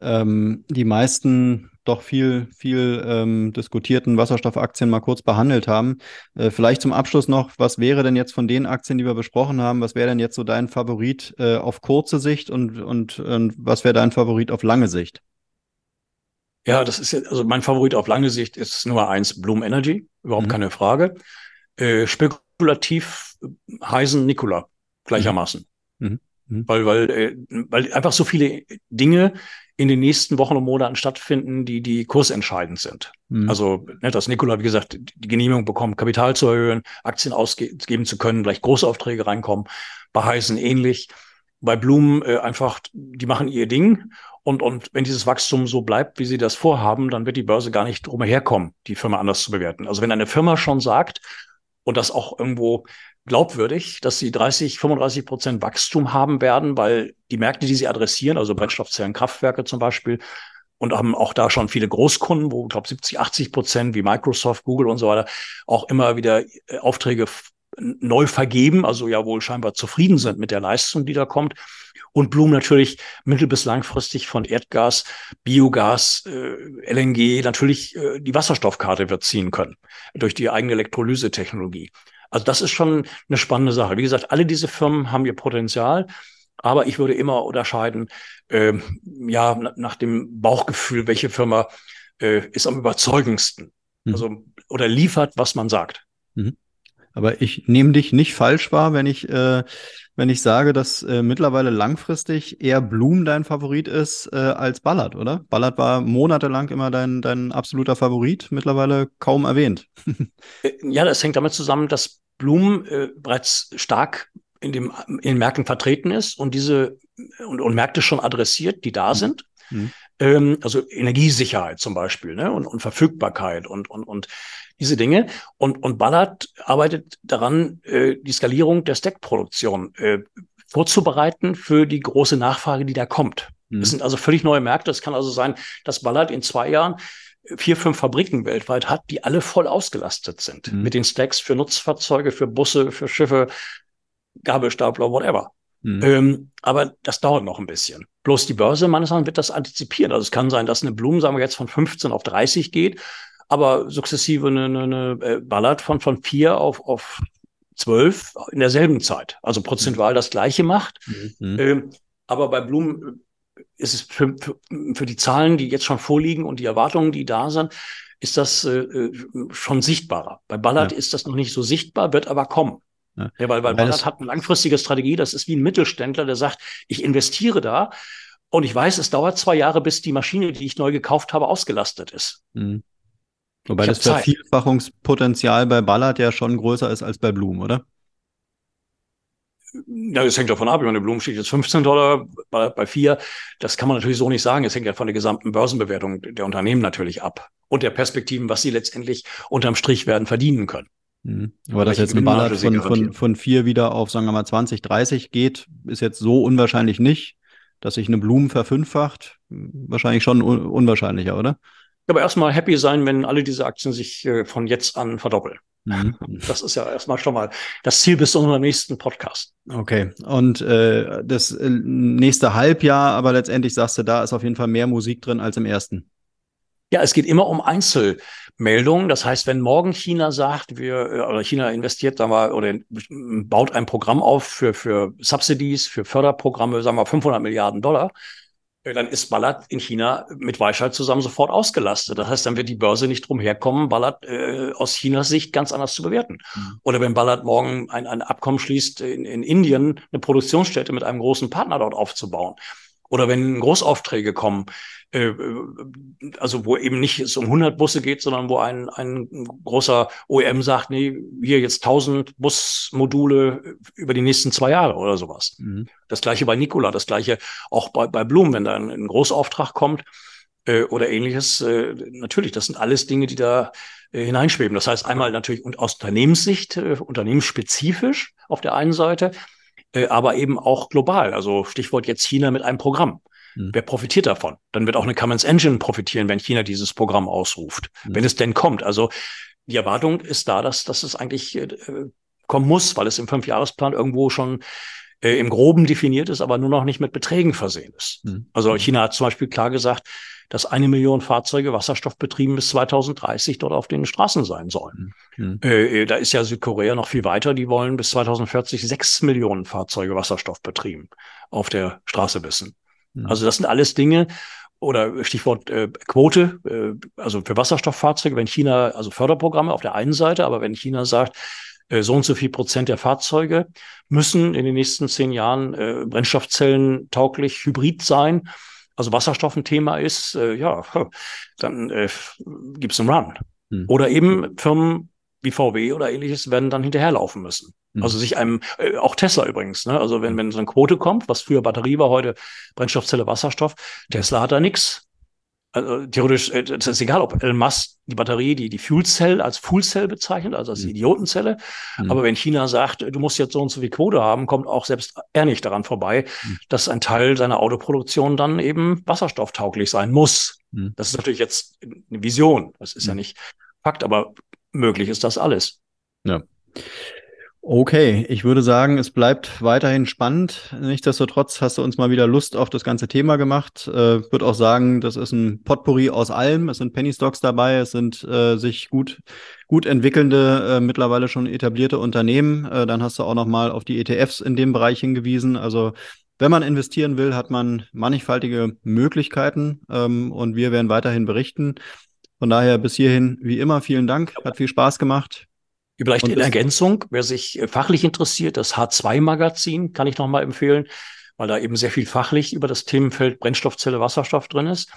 ähm, die meisten doch viel, viel ähm, diskutierten Wasserstoffaktien mal kurz behandelt haben. Äh, vielleicht zum Abschluss noch, was wäre denn jetzt von den Aktien, die wir besprochen haben, was wäre denn jetzt so dein Favorit äh, auf kurze Sicht und, und, und was wäre dein Favorit auf lange Sicht? Ja, das ist jetzt, also mein Favorit auf lange Sicht ist Nummer eins Bloom Energy, überhaupt mhm. keine Frage. Äh, spekulativ Heisen Nikola gleichermaßen. Mhm. Mhm. Weil, weil, äh, weil einfach so viele Dinge in den nächsten Wochen und Monaten stattfinden, die, die kursentscheidend sind. Mhm. Also, ne, dass Nikola, wie gesagt, die Genehmigung bekommt, Kapital zu erhöhen, Aktien ausgeben zu können, gleich Großaufträge reinkommen. Bei Heisen ähnlich. Bei Blumen äh, einfach, die machen ihr Ding und, und wenn dieses Wachstum so bleibt, wie sie das vorhaben, dann wird die Börse gar nicht drum herkommen, die Firma anders zu bewerten. Also wenn eine Firma schon sagt und das auch irgendwo glaubwürdig, dass sie 30, 35 Prozent Wachstum haben werden, weil die Märkte, die sie adressieren, also Brennstoffzellen, Kraftwerke zum Beispiel, und haben auch da schon viele Großkunden, wo, ich glaube, 70, 80 Prozent wie Microsoft, Google und so weiter auch immer wieder äh, Aufträge neu vergeben, also ja wohl scheinbar zufrieden sind mit der Leistung, die da kommt und Bloom natürlich mittel- bis langfristig von Erdgas, Biogas, äh, LNG natürlich äh, die Wasserstoffkarte wird ziehen können durch die eigene Elektrolyse-Technologie. Also das ist schon eine spannende Sache. Wie gesagt, alle diese Firmen haben ihr Potenzial, aber ich würde immer unterscheiden, äh, ja, nach dem Bauchgefühl, welche Firma äh, ist am überzeugendsten. Mhm. Also, oder liefert, was man sagt. Mhm. Aber ich nehme dich nicht falsch wahr, wenn ich, äh, wenn ich sage, dass äh, mittlerweile langfristig eher Bloom dein Favorit ist äh, als Ballard, oder? Ballard war monatelang immer dein, dein absoluter Favorit, mittlerweile kaum erwähnt. Äh, ja, das hängt damit zusammen, dass Bloom äh, bereits stark in, dem, in den Märkten vertreten ist und diese und, und Märkte schon adressiert, die da mhm. sind. Mhm. Ähm, also Energiesicherheit zum Beispiel ne? und, und Verfügbarkeit und, und, und diese Dinge. Und, und Ballard arbeitet daran, äh, die Skalierung der Stack-Produktion äh, vorzubereiten für die große Nachfrage, die da kommt. Mhm. Das sind also völlig neue Märkte. Es kann also sein, dass Ballard in zwei Jahren vier, fünf Fabriken weltweit hat, die alle voll ausgelastet sind. Mhm. Mit den Stacks für Nutzfahrzeuge, für Busse, für Schiffe, Gabelstapler, whatever. Mhm. Ähm, aber das dauert noch ein bisschen. Bloß die Börse meines Erachtens wird das antizipieren. Also es kann sein, dass eine Blumen, sagen wir jetzt, von 15 auf 30 geht aber sukzessive eine, eine, eine äh, Ballard von, von vier auf, auf zwölf in derselben Zeit. Also prozentual das Gleiche macht. Mhm. Ähm, aber bei Blumen äh, ist es für, für, für die Zahlen, die jetzt schon vorliegen und die Erwartungen, die da sind, ist das äh, äh schon sichtbarer. Bei Ballard ja. ist das noch nicht so sichtbar, wird aber kommen. Ja. ja weil, weil Ballard hat eine langfristige Strategie. Das ist wie ein Mittelständler, der sagt, ich investiere da und ich weiß, es dauert zwei Jahre, bis die Maschine, die ich neu gekauft habe, ausgelastet ist. Mhm. Wobei das Vervielfachungspotenzial bei Ballard ja schon größer ist als bei Blumen, oder? Ja, es hängt davon ab. Ich meine, Blumen steht jetzt 15 Dollar bei, bei 4. Das kann man natürlich so nicht sagen. Es hängt ja von der gesamten Börsenbewertung der Unternehmen natürlich ab und der Perspektiven, was sie letztendlich unterm Strich werden verdienen können. Mhm. Aber dass jetzt ein Ballard von, von, von 4 wieder auf, sagen wir mal, 20, 30 geht, ist jetzt so unwahrscheinlich nicht. Dass sich eine Blumen verfünffacht, wahrscheinlich schon un unwahrscheinlicher, oder? aber erstmal happy sein, wenn alle diese Aktien sich äh, von jetzt an verdoppeln. Mhm. Das ist ja erstmal schon mal das Ziel bis zu unserem nächsten Podcast. Okay. Und äh, das äh, nächste Halbjahr, aber letztendlich sagst du, da ist auf jeden Fall mehr Musik drin als im ersten. Ja, es geht immer um Einzelmeldungen. Das heißt, wenn morgen China sagt, wir äh, oder China investiert, sagen wir, oder baut ein Programm auf für für Subsidies, für Förderprogramme, sagen wir 500 Milliarden Dollar, äh, dann ist Ballard in China mit Weichheit zusammen sofort ausgelastet. Das heißt, dann wird die Börse nicht drum herkommen, Ballard äh, aus Chinas Sicht ganz anders zu bewerten. Mhm. Oder wenn Ballard morgen ein, ein Abkommen schließt, in, in Indien eine Produktionsstätte mit einem großen Partner dort aufzubauen. Oder wenn Großaufträge kommen, äh, also wo eben nicht es um 100 Busse geht, sondern wo ein, ein großer OEM sagt, nee, hier jetzt 1000 Busmodule über die nächsten zwei Jahre oder sowas. Mhm. Das gleiche bei Nikola, das gleiche auch bei, bei Blum, wenn da ein, ein Großauftrag kommt äh, oder ähnliches. Äh, natürlich, das sind alles Dinge, die da äh, hineinschweben. Das heißt einmal natürlich und aus Unternehmenssicht, äh, unternehmensspezifisch auf der einen Seite, äh, aber eben auch global. Also Stichwort jetzt China mit einem Programm. Mhm. Wer profitiert davon? Dann wird auch eine Cummins Engine profitieren, wenn China dieses Programm ausruft, mhm. wenn es denn kommt. Also die Erwartung ist da, dass, dass es eigentlich äh, kommen muss, weil es im Fünfjahresplan irgendwo schon äh, im Groben definiert ist, aber nur noch nicht mit Beträgen versehen ist. Mhm. Also China hat zum Beispiel klar gesagt, dass eine Million Fahrzeuge wasserstoffbetrieben bis 2030 dort auf den Straßen sein sollen. Mhm. Äh, da ist ja Südkorea noch viel weiter. Die wollen bis 2040 sechs Millionen Fahrzeuge wasserstoffbetrieben auf der Straße wissen. Mhm. Also das sind alles Dinge, oder Stichwort äh, Quote, äh, also für Wasserstofffahrzeuge, wenn China, also Förderprogramme auf der einen Seite, aber wenn China sagt, so und so viel Prozent der Fahrzeuge müssen in den nächsten zehn Jahren äh, Brennstoffzellen tauglich hybrid sein, also Wasserstoff ein Thema ist, äh, ja, dann äh, gibt es einen Run. Hm. Oder eben Firmen wie VW oder ähnliches werden dann hinterherlaufen müssen. Mhm. Also sich einem, äh, auch Tesla übrigens, ne? Also wenn, hm. wenn so eine Quote kommt, was früher Batterie war, heute Brennstoffzelle, Wasserstoff, Tesla hat da nichts. Also theoretisch, äh, es ist egal, ob Elon Musk die Batterie, die, die Fuel Cell als Fuel Cell bezeichnet, also als mhm. Idiotenzelle. Mhm. Aber wenn China sagt, du musst jetzt so und so viel Quote haben, kommt auch selbst er nicht daran vorbei, mhm. dass ein Teil seiner Autoproduktion dann eben wasserstofftauglich sein muss. Mhm. Das ist natürlich jetzt eine Vision. Das ist ja hm. nicht Fakt, aber möglich ist das alles. Ja. Okay, ich würde sagen, es bleibt weiterhin spannend. Nichtsdestotrotz hast du uns mal wieder Lust auf das ganze Thema gemacht. Äh, würde auch sagen, das ist ein Potpourri aus allem. Es sind Penny Stocks dabei, es sind äh, sich gut, gut entwickelnde, äh, mittlerweile schon etablierte Unternehmen. Äh, dann hast du auch noch mal auf die ETFs in dem Bereich hingewiesen. Also wenn man investieren will, hat man mannigfaltige Möglichkeiten ähm, und wir werden weiterhin berichten. Von daher bis hierhin, wie immer, vielen Dank. Hat viel Spaß gemacht. Vielleicht in Ergänzung, wer sich äh, fachlich interessiert, das H2-Magazin kann ich nochmal empfehlen, weil da eben sehr viel fachlich über das Themenfeld Brennstoffzelle, Wasserstoff drin ist.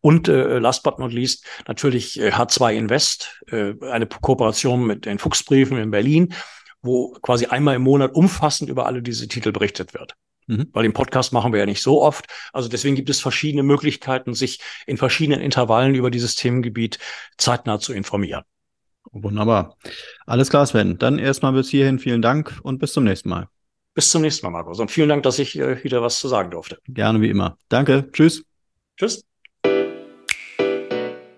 Und äh, last but not least natürlich äh, H2 Invest, äh, eine Kooperation mit den Fuchsbriefen in Berlin, wo quasi einmal im Monat umfassend über alle diese Titel berichtet wird. Mhm. Weil den Podcast machen wir ja nicht so oft. Also deswegen gibt es verschiedene Möglichkeiten, sich in verschiedenen Intervallen über dieses Themengebiet zeitnah zu informieren. Wunderbar. Alles klar, Sven. Dann erstmal bis hierhin vielen Dank und bis zum nächsten Mal. Bis zum nächsten Mal, Markus. Und vielen Dank, dass ich äh, wieder was zu sagen durfte. Gerne wie immer. Danke. Tschüss. Tschüss.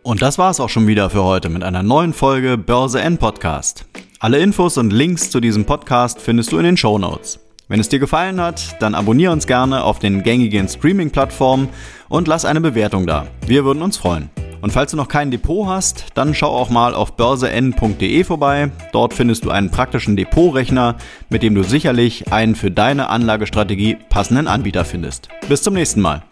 Und das war's auch schon wieder für heute mit einer neuen Folge Börse N Podcast. Alle Infos und Links zu diesem Podcast findest du in den Show Notes. Wenn es dir gefallen hat, dann abonniere uns gerne auf den gängigen Streaming-Plattformen und lass eine Bewertung da. Wir würden uns freuen. Und falls du noch kein Depot hast, dann schau auch mal auf börsen.de vorbei. Dort findest du einen praktischen Depotrechner, mit dem du sicherlich einen für deine Anlagestrategie passenden Anbieter findest. Bis zum nächsten Mal.